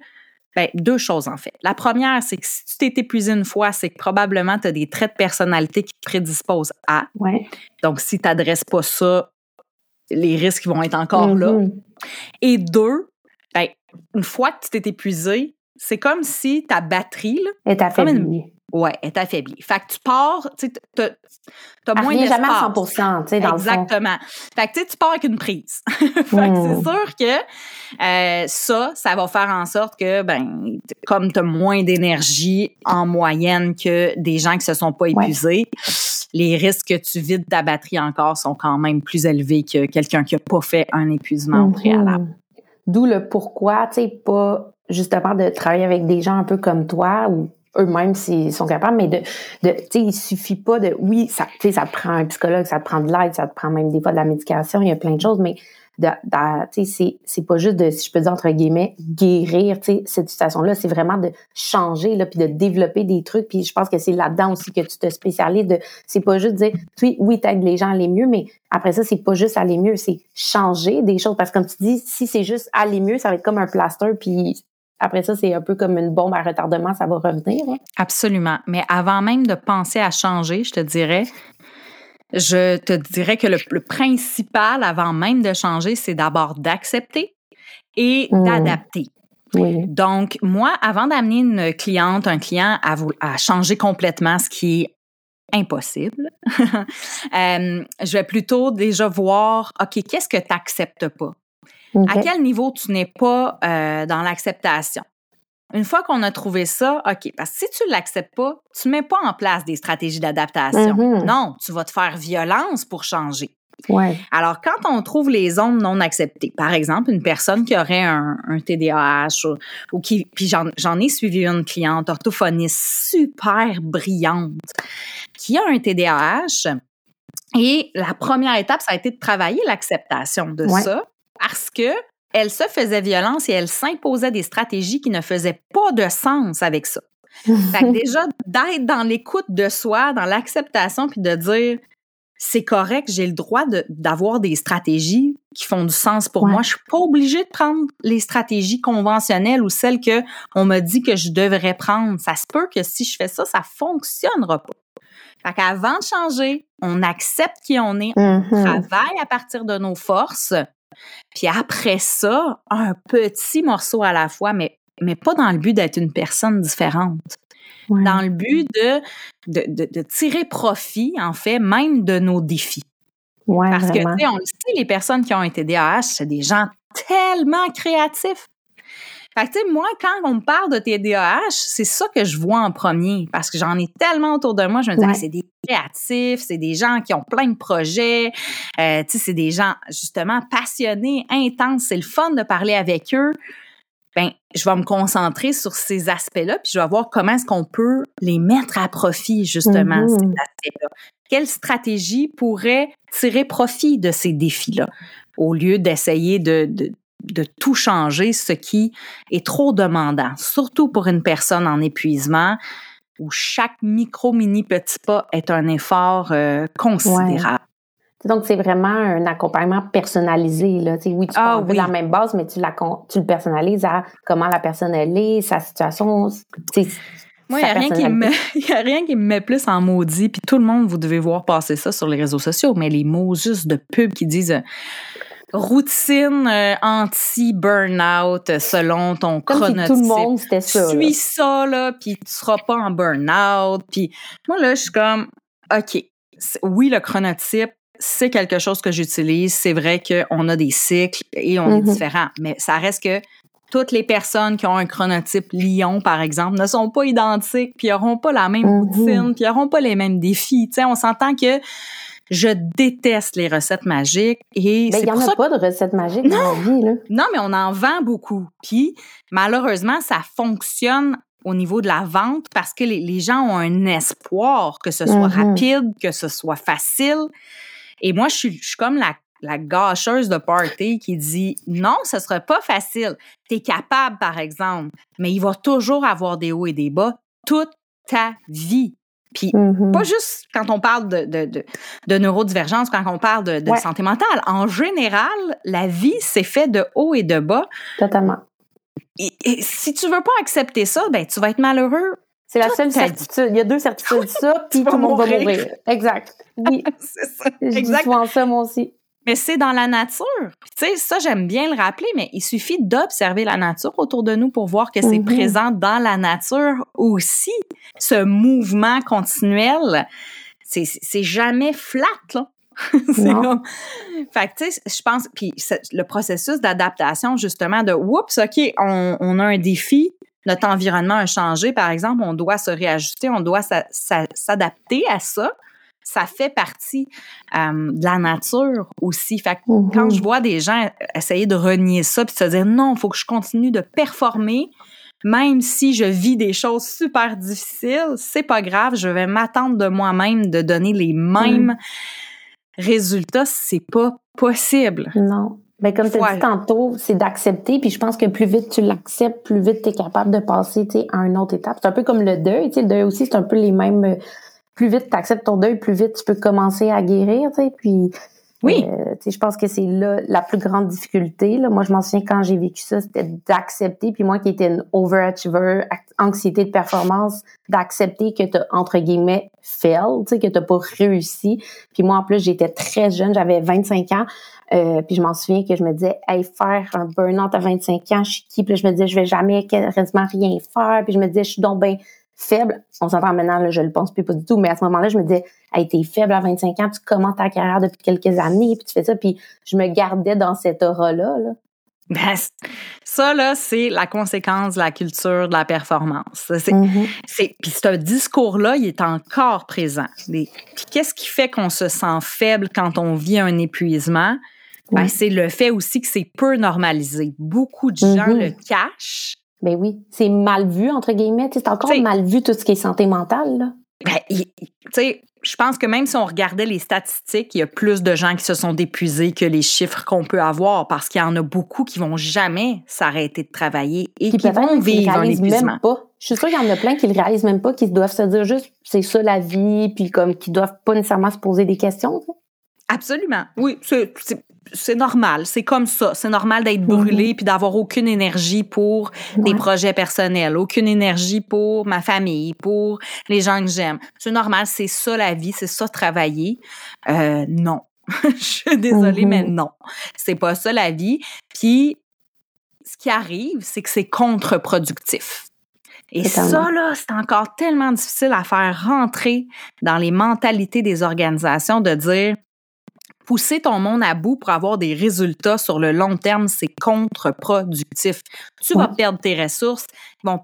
ben, deux choses en fait. La première, c'est que si tu t'es épuisé une fois, c'est que probablement tu as des traits de personnalité qui te prédisposent à. Ouais. Donc, si tu n'adresses pas ça, les risques vont être encore là. Mm-hmm. Et deux, ben, une fois que tu t'es épuisé, c'est comme si ta batterie là, est affaiblie. Ouais, est affaiblie. Fait que tu pars, tu sais, t'as moins d'espace. jamais à 100 tu sais, dans Exactement. Fait que tu sais, tu pars avec une prise. fait que c'est hmm. sûr que euh, ça, ça va faire en sorte que, ben, comme t'as moins d'énergie en moyenne que des gens qui se sont pas épuisés, les risques que tu vides ta batterie encore sont quand même plus élevés que quelqu'un qui n'a pas fait un épuisement mhm. préalable. D'où le pourquoi, tu sais, pas justement de travailler avec des gens un peu comme toi ou eux-mêmes s'ils sont capables, mais de, de tu sais, il suffit pas de, oui, ça, tu sais, ça te prend un psychologue, ça te prend de l'aide, ça te prend même des fois de la médication, il y a plein de choses, mais c'est pas juste de, si je peux dire entre guillemets, guérir cette situation-là, c'est vraiment de changer là, puis de développer des trucs. Puis je pense que c'est là-dedans aussi que tu te spécialises. De, c'est pas juste dire, oui, oui, t'aides les gens à aller mieux, mais après ça, c'est pas juste aller mieux, c'est changer des choses. Parce que comme tu dis, si c'est juste aller mieux, ça va être comme un plaster, puis après ça, c'est un peu comme une bombe à retardement, ça va revenir. Hein. Absolument. Mais avant même de penser à changer, je te dirais, je te dirais que le, principal, avant même de changer, c'est d'abord d'accepter et mmh. d'adapter. Donc, moi, avant d'amener une cliente, un client à, à changer complètement ce qui est impossible, euh, je vais plutôt déjà voir, OK, qu'est-ce que tu n'acceptes pas? À quel niveau tu n'es pas euh, dans l'acceptation? Une fois qu'on a trouvé ça, OK, parce que si tu ne l'acceptes pas, tu ne mets pas en place des stratégies d'adaptation. Mm-hmm. Non, tu vas te faire violence pour changer. Ouais. Alors, quand on trouve les zones non acceptées, par exemple, une personne qui aurait un, un TDAH ou, qui, puis j'en ai suivi une cliente orthophoniste super brillante qui a un TDAH et la première étape, ça a été de travailler l'acceptation de ça parce que elle se faisait violence et elle s'imposait des stratégies qui ne faisaient pas de sens avec ça. fait que déjà, d'être dans l'écoute de soi, dans l'acceptation, puis de dire c'est correct, j'ai le droit d'avoir des stratégies qui font du sens pour moi. Je suis pas obligée de prendre les stratégies conventionnelles ou celles que on me dit que je devrais prendre. Ça se peut que si je fais ça, ça fonctionnera pas. Fait qu'avant de changer, on accepte qui on est, on mm-hmm. travaille à partir de nos forces, puis après ça, un petit morceau à la fois, mais, mais pas dans le but d'être une personne différente. Dans le but de, de, de, tirer profit, en fait, même de nos défis. Parce que, tu sais, on le sait, les personnes qui ont été DAH, c'est des gens tellement créatifs. Fait que, tu sais, moi, quand on me parle de TDAH, c'est ça que je vois en premier parce que j'en ai tellement autour de moi. Je me dis, c'est des créatifs, c'est des gens qui ont plein de projets, euh, tu sais, c'est des gens, justement, passionnés, intenses. C'est le fun de parler avec eux. Ben, je vais me concentrer sur ces aspects-là, puis je vais voir comment est-ce qu'on peut les mettre à profit, justement, ces mm-hmm. aspects-là. Quelle stratégie pourrait tirer profit de ces défis-là, au lieu d'essayer de, de tout changer, ce qui est trop demandant, surtout pour une personne en épuisement où chaque micro, mini, petit pas est un effort euh, considérable. Donc, c'est vraiment un accompagnement personnalisé. Là. oui, tu ah, la même base, mais tu, la, tu le personnalises à comment la personne elle est, sa situation. Moi, il n'y a, rien qui me, a rien qui me met plus en maudit. Puis tout le monde, vous devez voir passer ça sur les réseaux sociaux, mais les mots juste de pub qui disent routine euh, anti-burnout selon ton Comme chronotype. tout le monde, c'était ça. Suis ça, là, puis tu seras pas en burnout. Puis moi, là, je suis comme, OK, oui, le chronotype, c'est quelque chose que j'utilise. C'est vrai qu'on a des cycles et on est mm-hmm. différents, mais ça reste que toutes les personnes qui ont un chronotype lion, par exemple, ne sont pas identiques, puis n'auront pas la même mm-hmm. routine, puis n'auront pas les mêmes défis. Tu sais, on s'entend que je déteste les recettes magiques et c'est Il n'y en a pas de recettes magiques dans la vie, là. Non, mais on en vend beaucoup. Puis, malheureusement, ça fonctionne au niveau de la vente parce que les, gens ont un espoir que ce soit mm-hmm. rapide, que ce soit facile. Et moi, je suis, je suis comme la, la gâcheuse de party qui dit non, ce serait pas facile. Tu es capable, par exemple, mais il va toujours avoir des hauts et des bas toute ta vie. Puis mm-hmm. pas juste quand on parle de, de, de, neurodivergence, quand on parle de, santé mentale. En général, la vie, c'est fait de haut et de bas. Totalement. Et, si tu veux pas accepter ça, ben tu vas être malheureux. C'est la seule certitude. Il y a deux certitudes, ça, puis tout le monde va mourir. Exact. Oui. c'est ça. Je exact. dis souvent ça, moi aussi. Mais c'est dans la nature. Tu sais, ça, j'aime bien le rappeler, mais il suffit d'observer la nature autour de nous pour voir que c'est mhm. présent dans la nature aussi. Ce mouvement continuel, c'est jamais flat, là. c'est comme... Fait que, tu sais, je pense... Puis le processus d'adaptation, justement, de « Oups, OK, on, on a un défi, notre environnement a changé, par exemple, on doit se réajuster, on doit s'adapter à ça », ça fait partie euh, de la nature aussi. Fait que quand Mhm. je vois des gens essayer de renier ça puis se dire non, il faut que je continue de performer, même si je vis des choses super difficiles, c'est pas grave, je vais m'attendre de moi-même de donner les mêmes résultats, c'est pas possible. Non. Ben, comme tu as Ouais. dit tantôt, c'est d'accepter. Puis je pense que plus vite tu l'acceptes, plus vite tu es capable de passer à une autre étape. C'est un peu comme le deuil. Tu sais, le deuil aussi, c'est un peu les mêmes. Plus vite tu acceptes ton deuil, plus vite tu peux commencer à guérir. Tu sais, puis Oui. euh, je pense que c'est là la plus grande difficulté. Là. Moi, je m'en souviens quand j'ai vécu ça, c'était d'accepter. Puis moi qui étais une overachiever, ac- anxiété de performance, d'accepter que tu as, entre guillemets, fail, que tu pas réussi. Puis moi, en plus, j'étais très jeune, j'avais 25 ans. Euh, puis je m'en souviens que je me disais, hey, faire un burn-out à 25 ans, je suis qui? Puis là, je me disais, je vais jamais quasiment rien faire. Puis je me disais, je suis donc bien faible. On s'entend maintenant, là, je le pense plus pas du tout, mais à ce moment-là, je me disais, hey, t'es faible à 25 ans, tu commences ta carrière depuis quelques années, puis tu fais ça. Puis je me gardais dans cette aura-là. Là. Ben, ça, là, c'est la conséquence de la culture de la performance. C'est, Mhm. c'est, puis ce discours-là, il est encore présent. Puis qu'est-ce qui fait qu'on se sent faible quand on vit un épuisement? Ben, c'est le fait aussi que c'est peu normalisé. Beaucoup de gens Mhm. le cachent. Ben oui, c'est mal vu, entre guillemets. C'est encore T'sais- mal vu tout ce qui est santé mentale. Là. Ben, tu sais, je pense que même si on regardait les statistiques, il y a plus de gens qui se sont épuisés que les chiffres qu'on peut avoir parce qu'il y en a beaucoup qui vont jamais s'arrêter de travailler et qui vont vivre un épuisement. pas. Je suis sûre qu'il y en a plein qui le réalisent même pas, qui doivent se dire juste c'est ça la vie, puis comme qui doivent pas nécessairement se poser des questions. Absolument. Oui, c'est- c'est normal. C'est comme ça. C'est normal d'être brûlé puis d'avoir aucune énergie pour des Ouais. projets personnels, aucune énergie pour ma famille, pour les gens que j'aime. C'est normal. C'est ça la vie. C'est ça travailler. Euh, non. Je suis désolée, Mhm. mais non. C'est pas ça la vie. Puis, ce qui arrive, c'est que c'est contre-productif. Et ça, là, c'est encore tellement difficile à faire rentrer dans les mentalités des organisations de dire pousser ton monde à bout pour avoir des résultats sur le long terme, c'est contre-productif. Tu vas perdre tes ressources, ils vont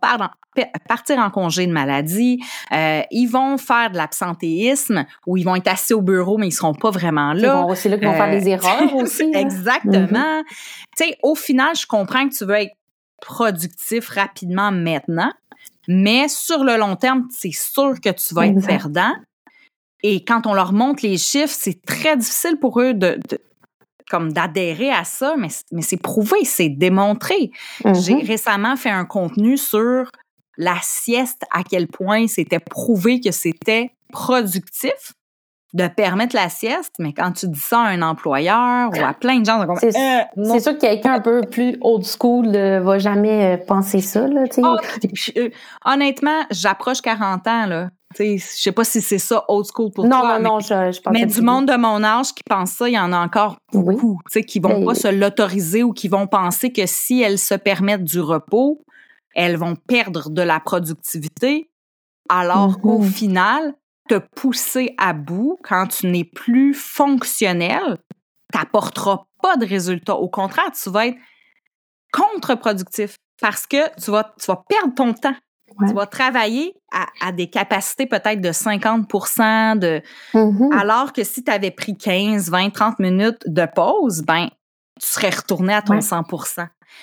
partir en congé de maladie, euh, ils vont faire de l'absentéisme ou ils vont être assis au bureau mais ils seront pas vraiment Ils là. vont- C'est là qu'ils vont faire Euh, des erreurs aussi. là. Exactement. Tu sais, au final, je comprends que tu veux être productif rapidement maintenant, mais sur le long terme, c'est sûr que tu vas être perdant. Et quand on leur montre les chiffres, c'est très difficile pour eux de, de- comme d'adhérer à ça, mais, mais c'est prouvé, c'est démontré. J'ai Mhm. récemment fait un contenu sur la sieste, à quel point c'était prouvé que c'était productif de permettre la sieste, mais quand tu dis ça à un employeur ou à plein de gens, c'est Euh, sûr que quelqu'un un peu plus old school ne va jamais euh, penser ça. Là. Ah, puis, euh, honnêtement, j'approche 40 ans, là. Je sais pas si c'est ça old school pour non, toi. non, non, je, je pense mais, du monde de mon âge qui pense ça, il y en a encore Oui. beaucoup, tu sais, qui vont Mais- pas se l'autoriser ou qui vont penser que si elles se permettent du repos, elles vont perdre de la productivité, alors qu'au Mhm. final, te pousser à bout quand tu n'es plus fonctionnel, t'apportera pas de résultats. Au contraire, tu vas être contre-productif parce que tu vas, tu vas perdre ton temps. Ouais. Tu vas travailler à, à des capacités peut-être de 50% de, Mhm. alors que si tu avais pris 15, 20, 30 minutes de pause, ben, tu serais retourné à ton Ouais. 100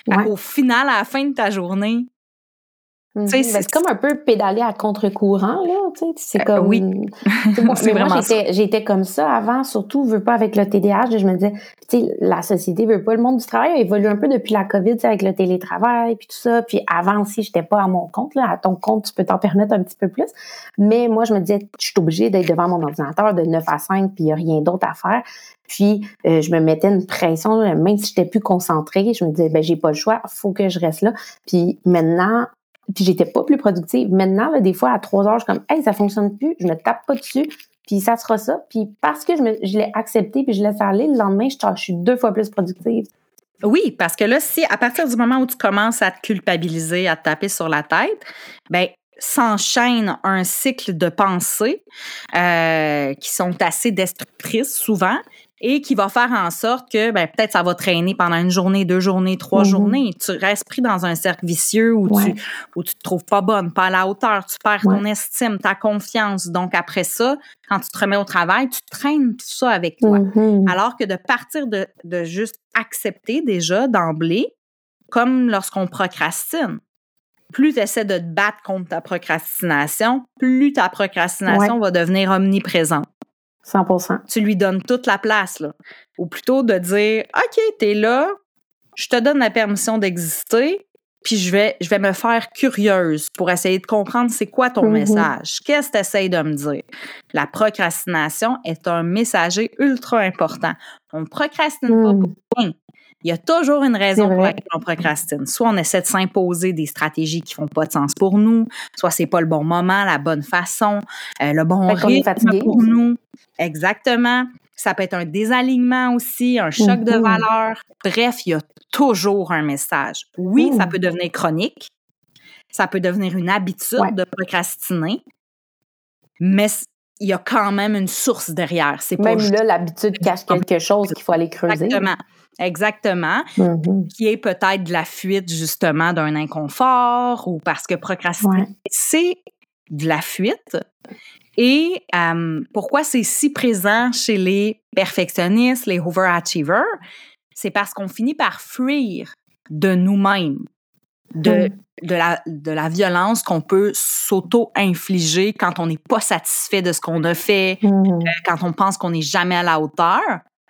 Ouais. Au final, à la fin de ta journée, Mhm. sais, Ben, c'est- comme un peu pédaler à contre-courant, là, c'est Euh, comme... oui. Tu sais, moi, mais moi, j'étais, comme ça avant, surtout, veux pas avec le TDAH, je me disais, tu sais, la société veut pas, le monde du travail a évolué un peu depuis la COVID, avec le télétravail, puis tout ça, puis avant aussi, j'étais pas à mon compte, là, à ton compte, tu peux t'en permettre un petit peu plus, mais moi, je me disais, je suis obligée d'être devant mon ordinateur de 9 à 5, puis il y a rien d'autre à faire, puis euh, je me mettais une pression, même si j'étais plus concentrée, je me disais, ben j'ai pas le choix, faut que je reste là, puis maintenant, puis j'étais pas plus productive. Maintenant, des fois, à trois heures, je suis comme, hey, ça fonctionne plus, je me tape pas dessus, puis ça sera ça. Puis parce que je, me, je l'ai accepté, puis je laisse aller, le lendemain, je, je suis deux fois plus productive. Oui, parce que là, si à partir du moment où tu commences à te culpabiliser, à te taper sur la tête, ben s'enchaîne un cycle de pensées euh, qui sont assez destructrices souvent et qui va faire en sorte que ben, peut-être ça va traîner pendant une journée, deux journées, trois mm-hmm. journées. Tu restes pris dans un cercle vicieux où, tu, où tu te trouves pas bonne, pas à la hauteur, tu perds ton estime, ta confiance. Donc après ça, quand tu te remets au travail, tu traînes tout ça avec toi. Mm-hmm. Alors que de partir de, de juste accepter déjà d'emblée, comme lorsqu'on procrastine plus tu essaies de te battre contre ta procrastination, plus ta procrastination va devenir omniprésente. 100 Tu lui donnes toute la place, là. Ou plutôt de dire, OK, t'es là, je te donne la permission d'exister, puis je vais, je vais me faire curieuse pour essayer de comprendre c'est quoi ton mm-hmm. message. Qu'est-ce que tu essaies de me dire? La procrastination est un messager ultra important. On ne procrastine pas mm. pour rien. Il y a toujours une raison pour laquelle on procrastine. Soit on essaie de s'imposer des stratégies qui font pas de sens pour nous, soit c'est pas le bon moment, la bonne façon, euh, le bon rythme pour nous. Exactement. Ça peut être un désalignement aussi, un choc de mm-hmm. valeur. Bref, il y a toujours un message. Oui, ça mm. peut devenir chronique. Ça peut devenir une habitude de procrastiner. Mais il y a quand même une source derrière. C'est même là, l'habitude cache quelque chose qu'il faut aller creuser. Exactement. Exactement. Mm-hmm. Qui est peut-être de la fuite, justement, d'un inconfort ou parce que procrastiner, c'est de la fuite. Et euh, pourquoi c'est si présent chez les perfectionnistes, les overachievers? C'est parce qu'on finit par fuir de nous-mêmes, de, mm. de, la, de la violence qu'on peut s'auto-infliger quand on n'est pas satisfait de ce qu'on a fait, mm-hmm. euh, quand on pense qu'on n'est jamais à la hauteur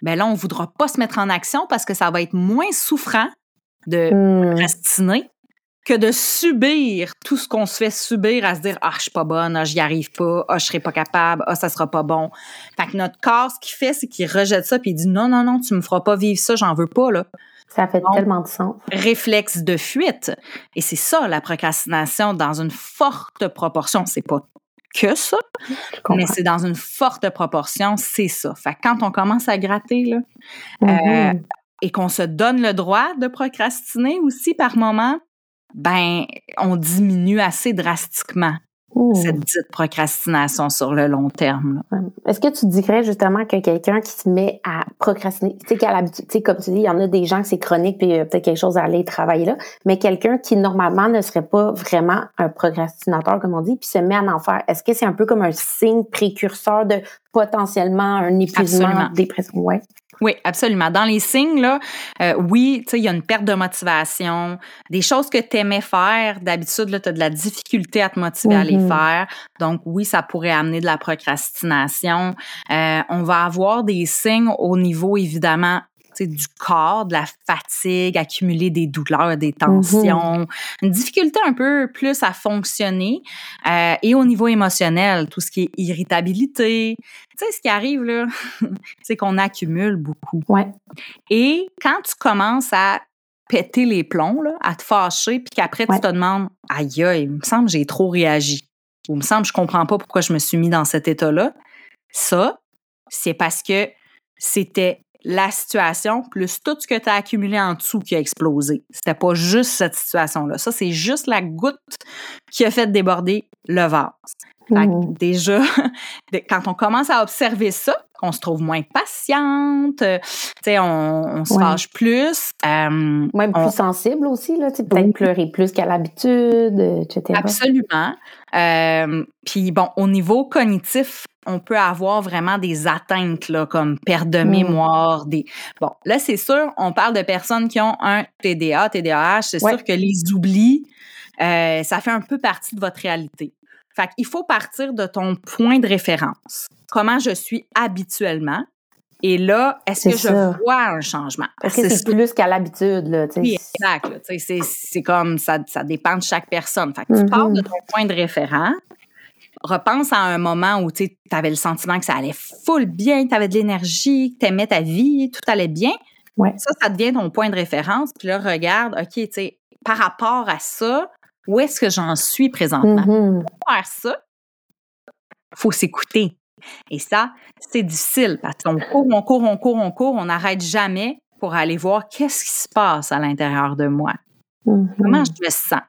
ben là, on ne voudra pas se mettre en action parce que ça va être moins souffrant de hmm. procrastiner que de subir tout ce qu'on se fait subir à se dire ah je suis pas bonne, ah j'y arrive pas, ah je serai pas capable, ah ça sera pas bon. Fait que notre corps ce qu'il fait c'est qu'il rejette ça puis il dit non non non, tu me feras pas vivre ça, j'en veux pas là. Ça fait tellement de sens. Réflexe de fuite. Et c'est ça, la procrastination, dans une forte proportion. C'est pas que ça, mais c'est dans une forte proportion, c'est ça. Fait quand on commence à gratter, là, mm-hmm. euh, et qu'on se donne le droit de procrastiner aussi par moment, ben, on diminue assez drastiquement cette dite procrastination sur le long terme. Est-ce que tu dirais justement que quelqu'un qui se met à procrastiner, tu sais, qui a l'habitude, tu sais, comme tu dis, il y en a des gens que c'est chronique puis il y a peut-être quelque chose à aller travailler là, mais quelqu'un qui normalement ne serait pas vraiment un procrastinateur, comme on dit, puis se met à en faire, est-ce que c'est un peu comme un signe précurseur de potentiellement un épuisement, dépression? Ouais. Oui, absolument. Dans les signes, là, euh, oui, tu sais, il y a une perte de motivation, des choses que tu aimais faire. D'habitude, là, tu as de la difficulté à te motiver à les mm-hmm. faire. Donc, oui, ça pourrait amener de la procrastination. Euh, on va avoir des signes au niveau, évidemment, du corps, de la fatigue, accumuler des douleurs, des tensions, mm-hmm. une difficulté un peu plus à fonctionner. Euh, et au niveau émotionnel, tout ce qui est irritabilité. Tu sais, ce qui arrive, là, c'est qu'on accumule beaucoup. Ouais. Et quand tu commences à péter les plombs, là, à te fâcher, puis qu'après tu te demandes, aïe, il me semble que j'ai trop réagi. Ou il me semble que je comprends pas pourquoi je me suis mis dans cet état-là. Ça, c'est parce que c'était la situation plus tout ce que tu as accumulé en dessous qui a explosé. C'était pas juste cette situation-là. Ça, c'est juste la goutte qui a fait déborder le vase. Mmh. Déjà, quand on commence à observer ça, on se trouve moins patiente, on, on se fâche plus. Euh, Même plus sensible aussi, là, peut-être pleurer plus qu'à l'habitude, etc. Absolument. Euh, puis bon, au niveau cognitif, on peut avoir vraiment des atteintes là, comme perte de mm. mémoire. Des... Bon, là, c'est sûr, on parle de personnes qui ont un TDA, TDAH. C'est sûr que les oublis, euh, ça fait un peu partie de votre réalité. Fait qu'il faut partir de ton point de référence. Comment je suis habituellement. Et là, est-ce que je vois un changement? Parce que c'est plus qu'à l'habitude, là, Oui, exact. C'est comme ça, ça dépend de chaque personne. Fait que tu pars de mm-hmm. ton point de référence, repense à un moment où tu avais le sentiment que ça allait full bien, tu avais de l'énergie, que tu aimais ta vie, tout allait bien. Ça, ça devient ton point de référence. Puis là, regarde, OK, tu sais, par rapport à ça, où est-ce que j'en suis présentement? Mm-hmm. Pour faire ça, il faut s'écouter. Et ça, c'est difficile parce qu'on court, on court, on court, on court, on n'arrête jamais pour aller voir qu'est-ce qui se passe à l'intérieur de moi. Mm-hmm. Comment je me sens?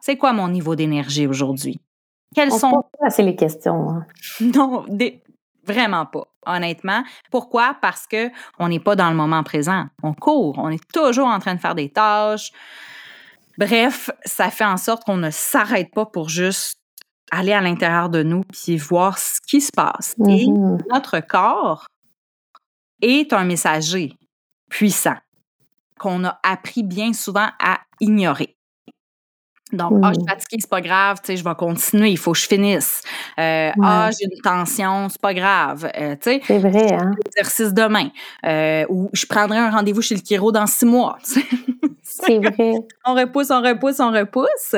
C'est quoi mon niveau d'énergie aujourd'hui? Quelles On sont. pas assez les questions. Hein. Non, des- vraiment pas, honnêtement. Pourquoi? Parce que on n'est pas dans le moment présent. On court, on est toujours en train de faire des tâches. Bref, ça fait en sorte qu'on ne s'arrête pas pour juste aller à l'intérieur de nous puis voir ce qui se passe. Et Mhm. notre corps est un messager puissant qu'on a appris bien souvent à ignorer. Donc, ah, je suis fatiguée, c'est pas grave, tu sais, je vais continuer, il faut que je finisse. Euh, Ah, j'ai une tension, c'est pas grave, euh, tu sais, C'est vrai, hein? exercice demain. Euh, ou je prendrai un rendez-vous chez le chiro dans six mois. tu sais. C'est vrai. on repousse, on repousse, on repousse.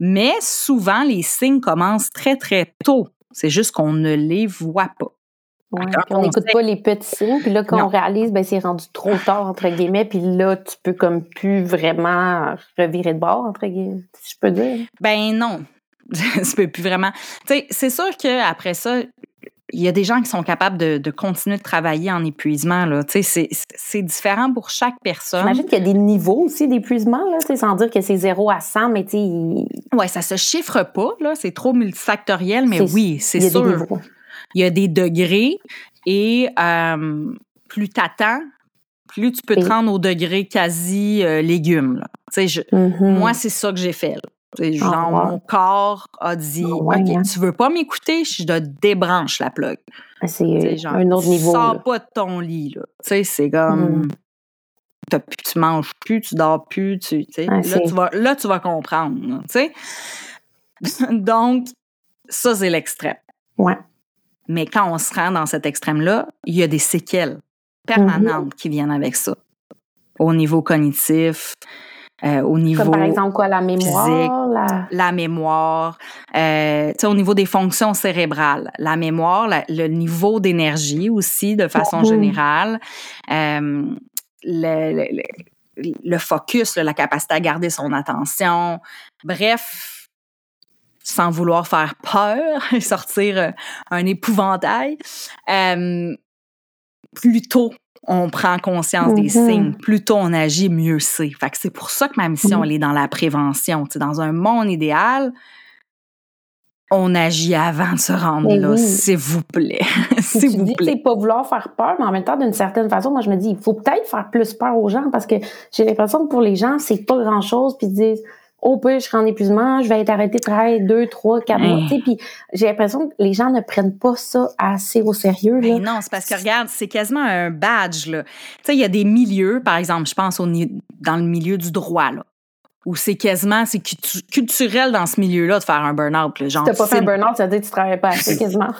Mais souvent, les signes commencent très, très tôt. C'est juste qu'on ne les voit pas. Ouais, on n'écoute pas les petits signes, puis là, quand Non. on réalise, ben c'est rendu trop tard, entre guillemets, puis là, tu peux comme plus vraiment revirer de bord, entre guillemets, si je peux dire. Ben non. Ça peut plus vraiment. Tu sais, c'est sûr qu'après ça, il y a des gens qui sont capables de, de continuer de travailler en épuisement. Là. Tu sais, c'est, c'est différent pour chaque personne. J'imagine qu'il y a des niveaux aussi d'épuisement, là, sans dire que c'est 0 à 100, mais tu sais, il Ouais, ça se chiffre pas, là. C'est trop multifactoriel, mais oui, c'est il y a des sûr. niveaux. Il y a des degrés et euh, plus t'attends, plus tu peux te Oui. rendre au degré quasi euh, légumes. Là. Mhm. Moi, c'est ça que j'ai fait. Ah, genre, wow. mon corps a dit Ah ouais, OK, hein. tu veux pas m'écouter, je te débranche la plug. Tu c'est genre, un autre tu niveau. sors là. pas de ton lit. Là. Tu sais, c'est comme. Mm. t'as plus- tu manges plus, tu dors plus. Tu, sais. Ah, là, tu vas, là, tu vas comprendre. tu sais. Donc, ça, c'est l'extrême. Ouais. Mais quand on se rend dans cet extrême-là, il y a des séquelles permanentes Mhm. qui viennent avec ça. Au niveau cognitif, euh, au niveau Comme par exemple, quoi, la mémoire, physique. la... la mémoire, euh, tu sais, au niveau des fonctions cérébrales, la mémoire, la- le niveau d'énergie aussi, de façon Mhm. générale, euh, le, le- le- focus, la capacité à garder son attention. Bref, sans vouloir faire peur et sortir euh, un épouvantail, euh, plus tôt on prend conscience des Mhm. signes, plus tôt on agit, mieux c'est. Fait que c'est pour ça que ma mission, Mhm. elle est dans la prévention. Tu sais, dans un monde idéal, on agit avant de se rendre Mais là, oui. s'il vous plaît. S'il vous dis, plaît. pas vouloir faire peur, mais en même temps, d'une certaine façon, moi, je me dis, il faut peut-être faire plus peur aux gens parce que j'ai l'impression que pour les gens, c'est pas grand-chose, puis ils disent, oh, puis je serai en épuisement, je vais être arrêté de travailler deux, trois, quatre mois, sais, puis j'ai l'impression que les gens ne prennent pas ça assez au sérieux, là. Ben non, c'est parce que regarde, c'est quasiment un badge là. Tu sais, il y a des milieux, par exemple, je pense au dans le milieu du droit là, où c'est quasiment c'est cultu- culturel dans ce milieu-là de faire un burn-out. Si t'as pas fait un burn-out, ça veut dire que tu travailles pas assez, quasiment.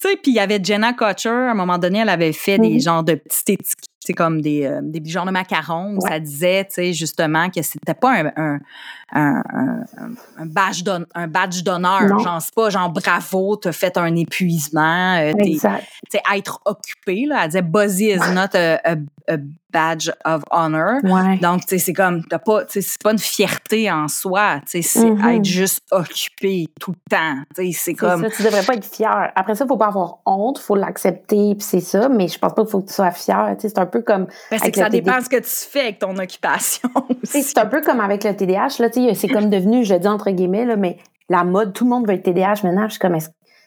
Puis il y avait Jenna Kutcher, à un moment donné, elle avait fait des Mhm. genres de petites étiquettes, c'est comme des, euh, des genres de macarons où Ouais. ça disait, tu sais, justement, que c'était pas un, un, un, badge d'hon- un badge d'honneur. Genre, c'est pas genre bravo, t'as fait un épuisement, euh, t'es- Exact. tu sais, être occupé, là. Elle disait busy is not a, a- a badge of honor. Ouais. Donc, tu sais, c'est comme, t'as pas, tu sais, c'est pas une fierté en soi, tu sais, c'est Mhm. être juste occupé tout le temps, tu sais, c'est comme, ça, tu devrais pas être fier. Après ça, faut pas avoir honte, faut l'accepter, puis c'est ça, mais je pense pas qu'il faut que tu sois fier, tu sais, c'est un peu comme Ben, c'est que ça dépend de ce que tu fais avec ton occupation. C'est un peu comme avec le TDAH, là, tu sais, c'est comme devenu, je dis entre guillemets, là, mais la mode, tout le monde veut être TDAH maintenant. Je suis comme,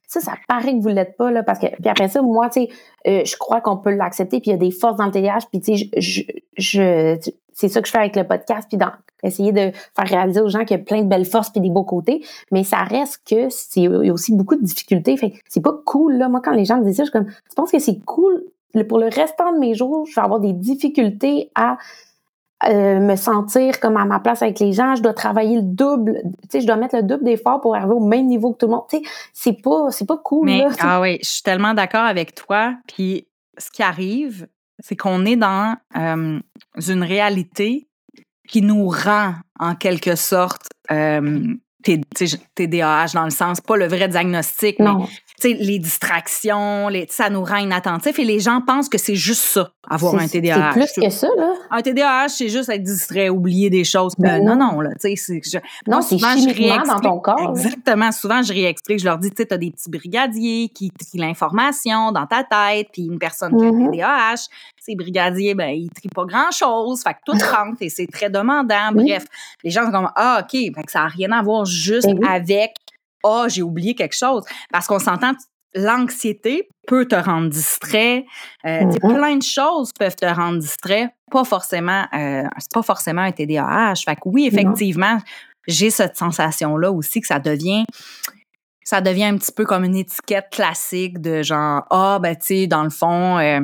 ça, ça paraît que vous l'êtes pas, là, parce que, puis après ça, moi, tu sais, euh, je crois qu'on peut l'accepter, puis il y a des forces dans le TDAH, puis tu sais, je, je, c'est ça que je fais avec le podcast, puis dans, essayer de faire réaliser aux gens qu'il y a plein de belles forces puis des beaux côtés, mais ça reste que c'est, il y a aussi beaucoup de difficultés, c'est pas cool, là. Moi, quand les gens me disent ça, je suis comme, tu penses que c'est cool, le- pour le restant de mes jours, je vais avoir des difficultés à euh, me sentir comme à ma place avec les gens, je dois travailler le double, tu sais, je dois mettre le double d'efforts pour arriver au même niveau que tout le monde. Tu sais, c'est pas, c'est pas cool, Mais, là. ah oui, je suis tellement d'accord avec toi. Puis, ce qui arrive, c'est qu'on est dans euh, une réalité qui nous rend, en quelque sorte, euh, TDAH dans le sens, pas le vrai diagnostic, mais non. sais, les distractions, les, ça nous rend inattentifs et les gens pensent que c'est juste ça, avoir un TDAH. C'est plus que ça, là. Un TDAH, c'est juste être distrait, oublier des choses. Ben, non, non, là, tu sais, c'est... Non, c'est chimiquement dans ton corps. Exactement. Souvent, je réexplique, je leur dis, tu sais, t'as des petits brigadiers qui trient l'information dans ta tête, puis une personne qui a un mm-hmm. TDAH, ces brigadiers, ben, ils trient pas grand-chose, fait que tout rentre et c'est très demandant. Bref, les gens sont comme, ah, OK, fait que ça n'a rien à voir juste ben avec ah, j'ai oublié quelque chose. Parce qu'on s'entend, l'anxiété peut te rendre distrait. Euh, mm-hmm. Plein de choses peuvent te rendre distrait. Pas forcément, euh, c'est pas forcément un TDAH. Fait que oui, effectivement, j'ai cette sensation-là aussi que ça devient ça devient un petit peu comme une étiquette classique de genre ah ben tu sais dans le fond euh,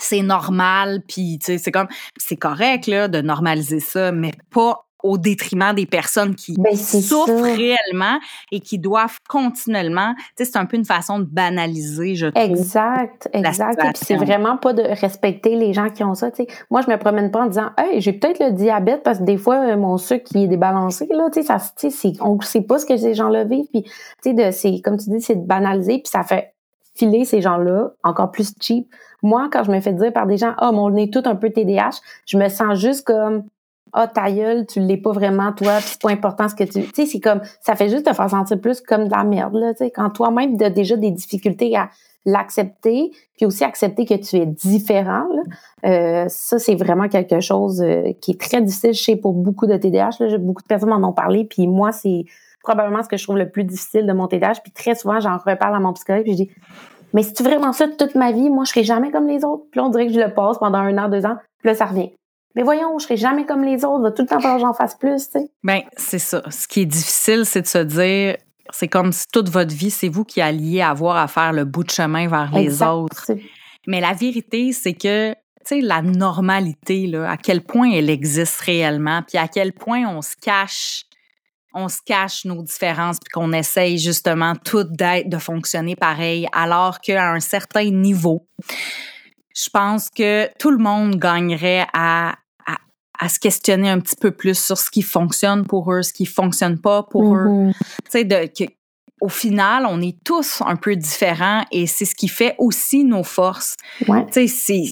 c'est normal puis tu sais c'est comme c'est correct là de normaliser ça mais pas au détriment des personnes qui ben, souffrent réellement et qui doivent continuellement. Tu sais, c'est un peu une façon de banaliser, je trouve. Exact, exact. Et puis c'est vraiment pas de respecter les gens qui ont ça. Tu sais, moi, je me promène pas en disant, hey, j'ai peut-être le diabète parce que des fois euh, mon sucre qui est débalancé là. Tu sais, ça, tu sais, on sait pas ce que ces gens-là vivent. Puis, tu sais, c'est comme tu dis, c'est de banaliser puis ça fait filer ces gens-là encore plus cheap. Moi, quand je me fais dire par des gens, ah, oh, on est tout un peu TDAH, je me sens juste comme ah ta gueule, tu l'es pas vraiment toi, puis c'est pas important ce que tu, tu sais, c'est comme ça fait juste te faire sentir plus comme de la merde là, tu sais, quand toi-même tu as déjà des difficultés à l'accepter, puis aussi accepter que tu es différent. Là. Euh, ça, c'est vraiment quelque chose euh, qui est très difficile, je sais, pour beaucoup de TDAH. Là, beaucoup de personnes m'en ont parlé, puis moi, c'est probablement ce que je trouve le plus difficile de mon TDAH. Puis très souvent, j'en reparle à mon psychologue, puis je dis, mais si tu vraiment ça toute ma vie, moi, je serai jamais comme les autres. Puis on dirait que je le passe pendant un an, deux ans, puis là, ça revient. Mais voyons, je serai jamais comme les autres, va tout le temps falloir que j'en fasse plus, tu sais. Ben, c'est ça. Ce qui est difficile, c'est de se dire, c'est comme si toute votre vie, c'est vous qui alliez avoir à faire le bout de chemin vers les autres. Mais la vérité, c'est que, tu sais, la normalité, là, à quel point elle existe réellement, puis à quel point on se cache on se cache nos différences puis qu'on essaye justement toutes d'être de fonctionner pareil alors qu'à un certain niveau je pense que tout le monde gagnerait à, à, se questionner un petit peu plus sur ce qui fonctionne pour eux, ce qui fonctionne pas pour eux. Mm-hmm. Tu sais, de, que, au final, on est tous un peu différents et c'est ce qui fait aussi nos forces. Ouais. Tu sais, c'est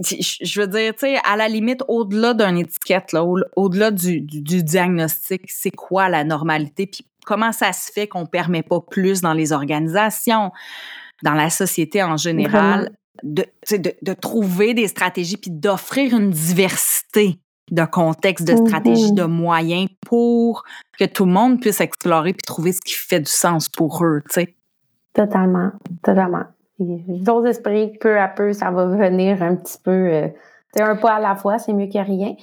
je veux dire, tu sais, à la limite, au-delà d'une étiquette, là, au-delà du, du, diagnostic, c'est quoi la normalité? Puis comment ça se fait qu'on permet pas plus dans les organisations, dans la société en général, de, de, de trouver des stratégies puis d'offrir une diversité de contextes, de stratégies, de mm-hmm. moyens pour que tout le monde puisse explorer puis trouver ce qui fait du sens pour eux, tu sais. Totalement, totalement. J'ose espérer que peu à peu, ça va venir un petit peu, euh, un pas à la fois, c'est mieux que rien.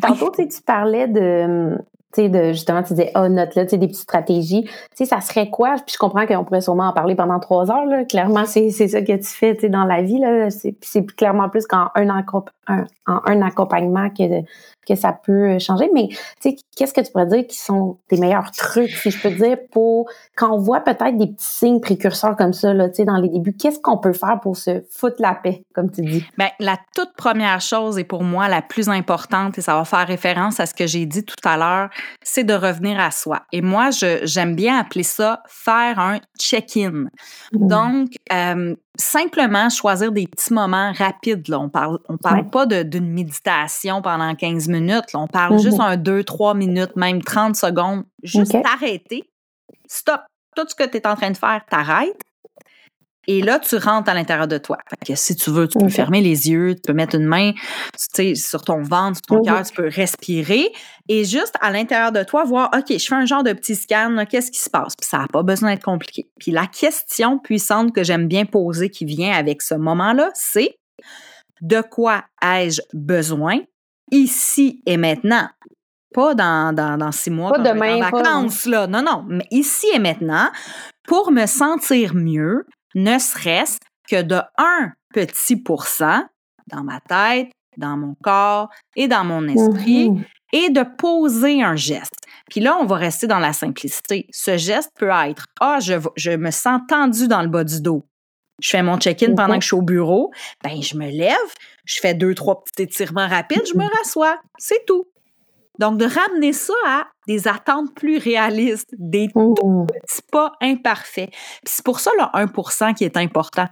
tantôt, tu parlais de, tu sais, de, justement, tu disais, oh, note là, tu sais, des petites stratégies. Tu sais, ça serait quoi? Puis je comprends qu'on pourrait sûrement en parler pendant trois heures, là. Clairement, c'est, c'est ça que tu fais, tu sais, dans la vie, là. C'est, c'est clairement plus qu'en un, un, un accompagnement que, que ça peut changer. Mais, tu sais, qu'est-ce que tu pourrais dire qui sont tes meilleurs trucs, si je peux dire, pour, quand on voit peut-être des petits signes précurseurs comme ça, là, tu sais, dans les débuts, qu'est-ce qu'on peut faire pour se foutre la paix, comme tu dis? Bien, la toute première chose, et pour moi la plus importante, et ça va faire référence à ce que j'ai dit tout à l'heure, c'est de revenir à soi. Et moi, j'aime bien appeler ça faire un check-in. Mmh. Donc, euh, simplement choisir des petits moments rapides. Là. On parle, on parle pas d'une méditation pendant 15 minutes. On parle juste mmh un 2, 3 minutes, même 30 secondes. Juste t'arrêter. Stop. Tout ce que tu es en train de faire, t'arrêtes et là, tu rentres à l'intérieur de toi. Fait que si tu veux, tu peux fermer les yeux, tu peux mettre une main sur ton ventre, sur ton cœur, tu peux respirer et juste à l'intérieur de toi, voir, OK, je fais un genre de petit scan, qu'est-ce qui se passe? Puis ça n'a pas besoin d'être compliqué. Puis la question puissante que j'aime bien poser qui vient avec ce moment-là, c'est de quoi ai-je besoin ici et maintenant? Pas dans, dans, six mois, pas demain, en vacances, là. Non, non, mais ici et maintenant, pour me sentir mieux, ne serait-ce que de un petit pourcent dans ma tête, dans mon corps et dans mon esprit, mm-hmm. et de poser un geste. Puis là, on va rester dans la simplicité. Ce geste peut être Ah, je, je me sens tendu dans le bas du dos. Je fais mon check-in pendant que je suis au bureau. Ben, je me lève, je fais deux, trois petits étirements rapides, je me rassois. C'est tout. Donc, de ramener ça à des attentes plus réalistes, des tout mmh. petits pas imparfaits. Puis c'est pour ça, le 1% qui est important.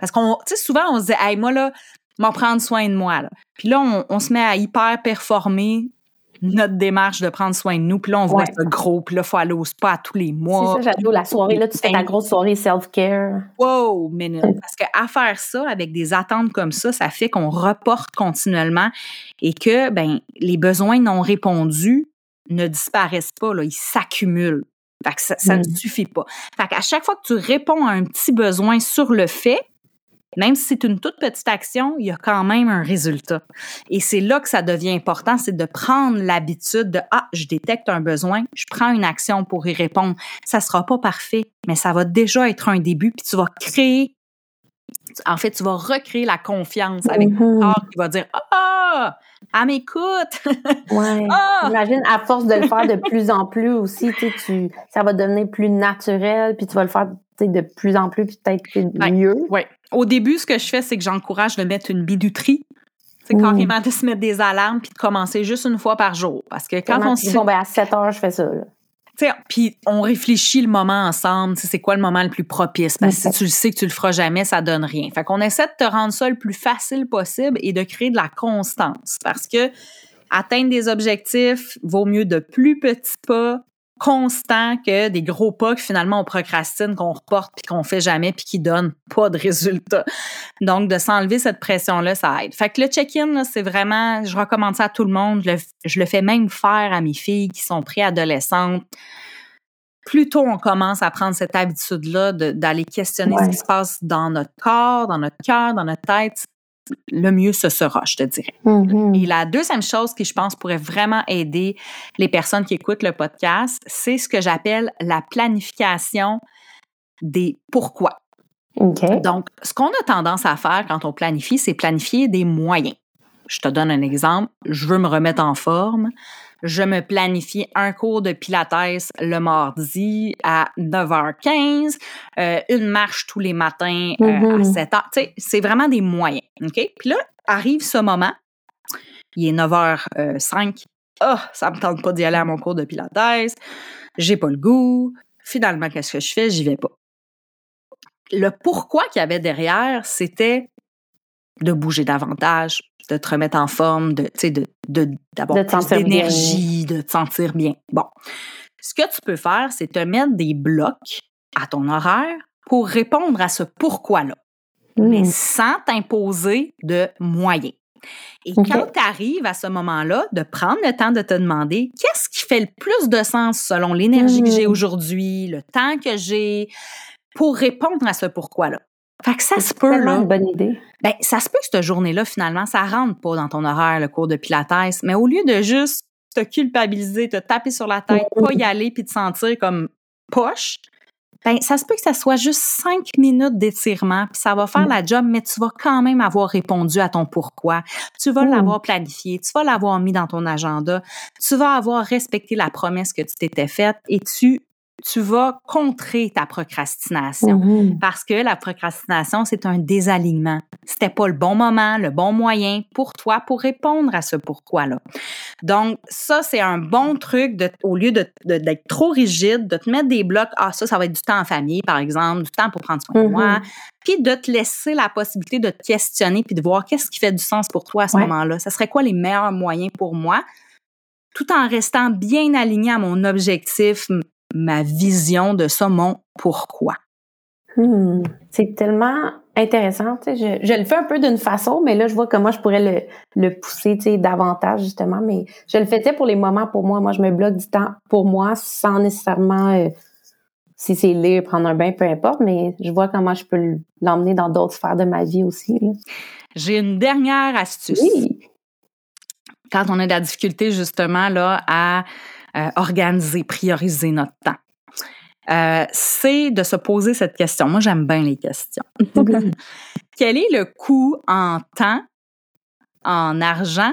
Parce qu'on, tu sais, souvent, on se dit, hey, moi, là, m'en prendre soin de moi. Là. Puis là, on, on, se met à hyper performer notre démarche de prendre soin de nous. Puis là, on voit ce gros, puis là, il faut aller au spa tous les mois. C'est ça, j'adore la soirée. Là, tu fais ta grosse soirée self-care. Wow, minute. Parce qu'à faire ça avec des attentes comme ça, ça fait qu'on reporte continuellement et que ben, les besoins non répondus ne disparaissent pas, là, ils s'accumulent. Fait que ça, ça ne mm. suffit pas. Fait qu'à chaque fois que tu réponds à un petit besoin sur le fait, même si c'est une toute petite action, il y a quand même un résultat. Et c'est là que ça devient important, c'est de prendre l'habitude de ah, je détecte un besoin, je prends une action pour y répondre. Ça sera pas parfait, mais ça va déjà être un début puis tu vas créer en fait, tu vas recréer la confiance avec ton mm-hmm. corps qui va dire ah, elle m'écoute. ouais. Ah! Imagine à force de le faire de plus en plus aussi, tu, ça va devenir plus naturel, puis tu vas le faire de plus en plus, peut-être mieux. Oui. Au début, ce que je fais, c'est que j'encourage de mettre une bijouterie. C'est carrément de se mettre des alarmes puis de commencer juste une fois par jour. Parce que quand on se. Bon, ben à 7 heures, je fais ça. Puis on réfléchit le moment ensemble, c'est quoi le moment le plus propice? Parce que si tu le sais que tu le feras jamais, ça donne rien. Fait qu'on essaie de te rendre ça le plus facile possible et de créer de la constance. Parce que atteindre des objectifs vaut mieux de plus petits pas constant que des gros pas que finalement on procrastine, qu'on reporte puis qu'on fait jamais puis qui donnent pas de résultats. Donc de s'enlever cette pression là, ça aide. Fait que le check-in c'est vraiment je recommande ça à tout le monde, je le, fais même faire à mes filles qui sont préadolescentes. Plus tôt on commence à prendre cette habitude là d'aller questionner ce qui se passe dans notre corps, dans notre cœur, dans notre tête, le mieux ce sera, je te dirais. Mm-hmm. Et la deuxième chose qui, je pense, pourrait vraiment aider les personnes qui écoutent le podcast, c'est ce que j'appelle la planification des pourquoi. Donc, ce qu'on a tendance à faire quand on planifie, c'est planifier des moyens. Je te donne un exemple. Je veux me remettre en forme je me planifie un cours de Pilates le mardi à 9h15, euh, une marche tous les matins euh, à 7h. Mm-hmm. c'est vraiment des moyens. OK? Puis là, arrive ce moment. Il est 9h05. Oh, ça me tente pas d'y aller à mon cours de Pilates. J'ai pas le goût. Finalement, qu'est-ce que je fais? J'y vais pas. Le pourquoi qu'il y avait derrière, c'était de bouger davantage, de te remettre en forme, de, de, de, d'avoir plus d'énergie, de te sentir bien. Bon. Ce que tu peux faire, c'est te mettre des blocs à ton horaire pour répondre à ce pourquoi-là, mais mmh. sans t'imposer de moyens. Et quand tu arrives à ce moment-là, de prendre le temps de te demander qu'est-ce qui fait le plus de sens selon l'énergie que j'ai mmh. aujourd'hui, le temps que j'ai, pour répondre à ce pourquoi-là? Fait que ça se peut, là. une bonne idée. Ben, ça se peut que cette journée-là, finalement, ça rentre pas dans ton horaire, le cours de Pilates, mais au lieu de juste te culpabiliser, te taper sur la tête, pas y aller puis te sentir comme poche, ben, ça se peut que ça soit juste cinq minutes d'étirement, puis ça va faire la job, mais tu vas quand même avoir répondu à ton pourquoi. Tu vas l'avoir planifié, tu vas l'avoir mis dans ton agenda, tu vas avoir respecté la promesse que tu t'étais faite et tu tu vas contrer ta procrastination mm-hmm. parce que la procrastination c'est un désalignement. C'était pas le bon moment, le bon moyen pour toi pour répondre à ce pourquoi là. Donc ça c'est un bon truc de au lieu de d'être trop rigide, de te mettre des blocs ah ça ça va être du temps en famille par exemple, du temps pour prendre soin de moi, mm-hmm. puis de te laisser la possibilité de te questionner puis de voir qu'est-ce qui fait du sens pour toi à ce moment-là. Ça serait quoi les meilleurs moyens pour moi? tout en restant bien aligné à mon objectif, ma vision de ça, mon pourquoi. Hmm. C'est tellement intéressant. Je, je, le fais un peu d'une façon, mais là, je vois comment je pourrais le, le pousser davantage, justement. Mais je le faisais pour les moments pour moi. Moi, je me bloque du temps pour moi sans nécessairement, euh, si c'est lire, prendre un bain, peu importe, mais je vois comment je peux l'emmener dans d'autres sphères de ma vie aussi. J'ai une dernière astuce. Oui. Quand on a de la difficulté, justement, là, à euh, organiser, prioriser notre temps. Euh, c'est de se poser cette question. Moi, j'aime bien les questions. Quel est le coût en temps, en argent,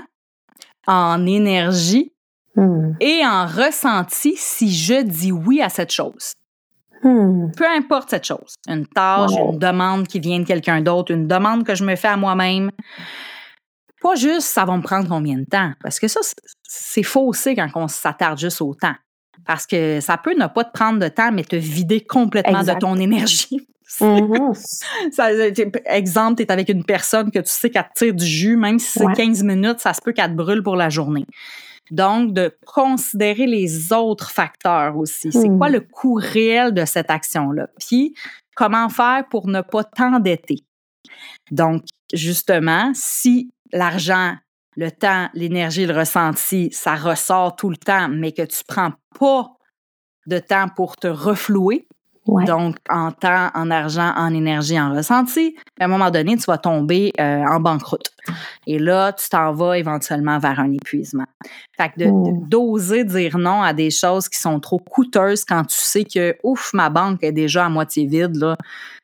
en énergie hmm. et en ressenti si je dis oui à cette chose? Hmm. Peu importe cette chose, une tâche, une demande qui vient de quelqu'un d'autre, une demande que je me fais à moi-même, pas juste ça va me prendre combien de temps, parce que ça, c'est faussé quand on s'attarde juste au temps. Parce que ça peut ne pas te prendre de temps, mais te vider complètement de ton énergie. Mm-hmm. exemple, tu es avec une personne que tu sais qu'elle te tire du jus, même si c'est 15 minutes, ça se peut qu'elle te brûle pour la journée. Donc, de considérer les autres facteurs aussi. C'est quoi mm. le coût réel de cette action-là? Puis, comment faire pour ne pas t'endetter? Donc, justement, si l'argent, le temps, l'énergie, le ressenti, ça ressort tout le temps, mais que tu prends pas de temps pour te reflouer, donc, en temps, en argent, en énergie, en ressenti, à un moment donné, tu vas tomber euh, en banqueroute. Et là, tu t'en vas éventuellement vers un épuisement. Fait que mmh. d'oser dire non à des choses qui sont trop coûteuses quand tu sais que, ouf, ma banque est déjà à moitié vide, là,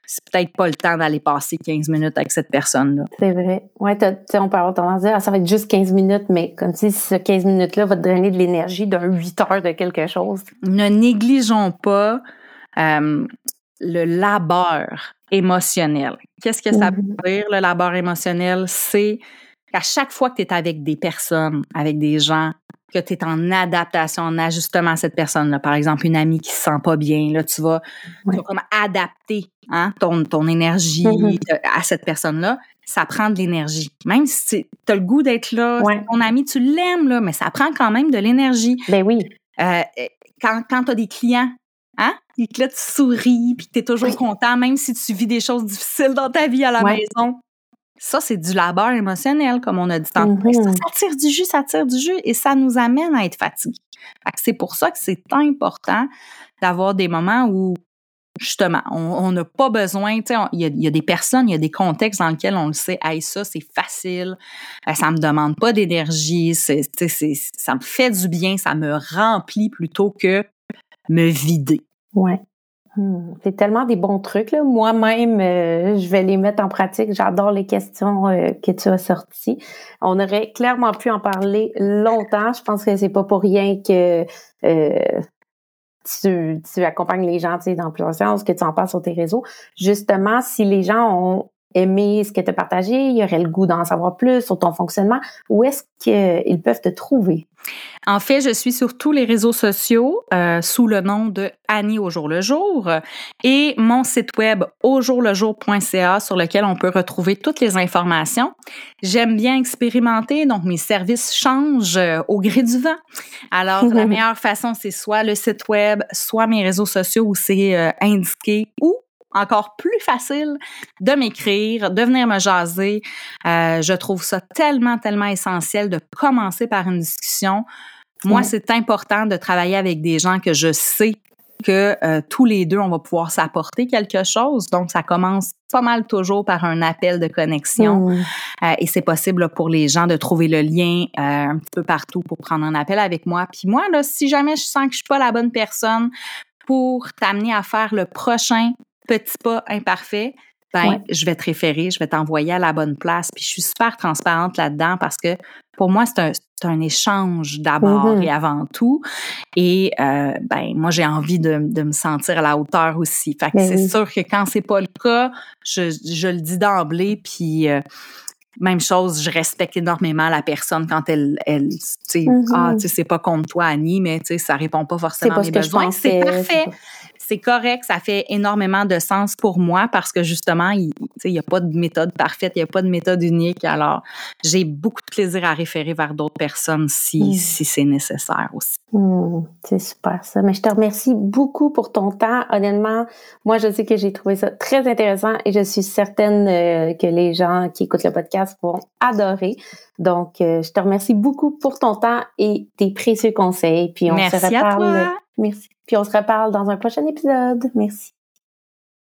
c'est peut-être pas le temps d'aller passer 15 minutes avec cette personne-là. C'est vrai. Ouais, on peut avoir tendance à dire, ah, ça va être juste 15 minutes, mais comme si ce 15 minutes-là va te donner de l'énergie d'un 8 heures de quelque chose. Ne négligeons pas euh, le labeur émotionnel. Qu'est-ce que ça veut mm-hmm. dire, le labeur émotionnel? C'est qu'à chaque fois que tu es avec des personnes, avec des gens, que tu es en adaptation, en ajustement à cette personne-là. Par exemple, une amie qui se sent pas bien, là, tu vas, comme adapter hein, ton, ton énergie mm-hmm. à cette personne-là. Ça prend de l'énergie. Même si tu as le goût d'être là, ton ami, tu l'aimes, là, mais ça prend quand même de l'énergie. Ben oui. Euh, quand quand tu as des clients Hein? Et que là, tu souris, puis que tu es toujours content, même si tu vis des choses difficiles dans ta vie à la maison. Ça, c'est du labeur émotionnel, comme on a dit tantôt. Mm-hmm. ça, tire du jus, ça tire du jus, et ça nous amène à être fatigués. C'est pour ça que c'est important d'avoir des moments où, justement, on n'a pas besoin, tu sais, il y, a des personnes, il y a des contextes dans lesquels on le sait, hey, ça, c'est facile, euh, ça me demande pas d'énergie, ça me fait du bien, ça me remplit plutôt que me vider. Ouais. Hmm. C'est tellement des bons trucs. Moi-même, euh, je vais les mettre en pratique. J'adore les questions euh, que tu as sorties. On aurait clairement pu en parler longtemps. Je pense que c'est pas pour rien que euh, tu, tu, accompagnes les gens dans plusieurs séances, que tu en parles sur tes réseaux. Justement, si les gens ont aimé ce que tu as partagé, il y aurait le goût d'en savoir plus sur ton fonctionnement, où est-ce qu'ils peuvent te trouver? En fait, je suis sur tous les réseaux sociaux euh, sous le nom de Annie au jour le jour et mon site web aujourdlejour.ca sur lequel on peut retrouver toutes les informations. J'aime bien expérimenter, donc mes services changent euh, au gré du vent. Alors, la meilleure façon, c'est soit le site web, soit mes réseaux sociaux où c'est euh, indiqué ou encore plus facile de m'écrire, de venir me jaser. Euh, je trouve ça tellement, tellement essentiel de commencer par une discussion. Moi, c'est important de travailler avec des gens que je sais que euh, tous les deux, on va pouvoir s'apporter quelque chose. Donc, ça commence pas mal toujours par un appel de connexion. Mmh. Euh, et c'est possible pour les gens de trouver le lien un petit peu partout pour prendre un appel avec moi. Puis moi, là, si jamais je sens que je suis pas la bonne personne pour t'amener à faire le prochain petit pas imparfait, ben, je vais te référer, je vais t'envoyer à la bonne place. Puis je suis super transparente là-dedans parce que pour moi, c'est un, un, échange d'abord mm-hmm. et avant tout. Et euh, ben, moi, j'ai envie de, de, me sentir à la hauteur aussi. Fait que ben c'est sûr que quand c'est pas le cas, je, je le dis d'emblée. Puis euh, même chose, je respecte énormément la personne quand elle, elle tu sais, ah, mm-hmm. tu sais, c'est pas contre toi, Annie, mais tu sais, ça répond pas forcément à mes besoins. C'est parfait c'est correct, ça fait énormément de sens pour moi parce que justement, il n'y a pas de méthode parfaite, il n'y a pas de méthode unique. Alors, j'ai beaucoup de plaisir à référer vers d'autres personnes si, mm. si c'est nécessaire aussi. Mm, c'est super ça. Mais je te remercie beaucoup pour ton temps. Honnêtement, moi, je sais que j'ai trouvé ça très intéressant et je suis certaine euh, que les gens qui écoutent le podcast vont adorer. Donc, euh, je te remercie beaucoup pour ton temps et tes précieux conseils. Puis on Merci se reparle. À toi. Merci. Puis on se reparle dans un prochain épisode. Merci.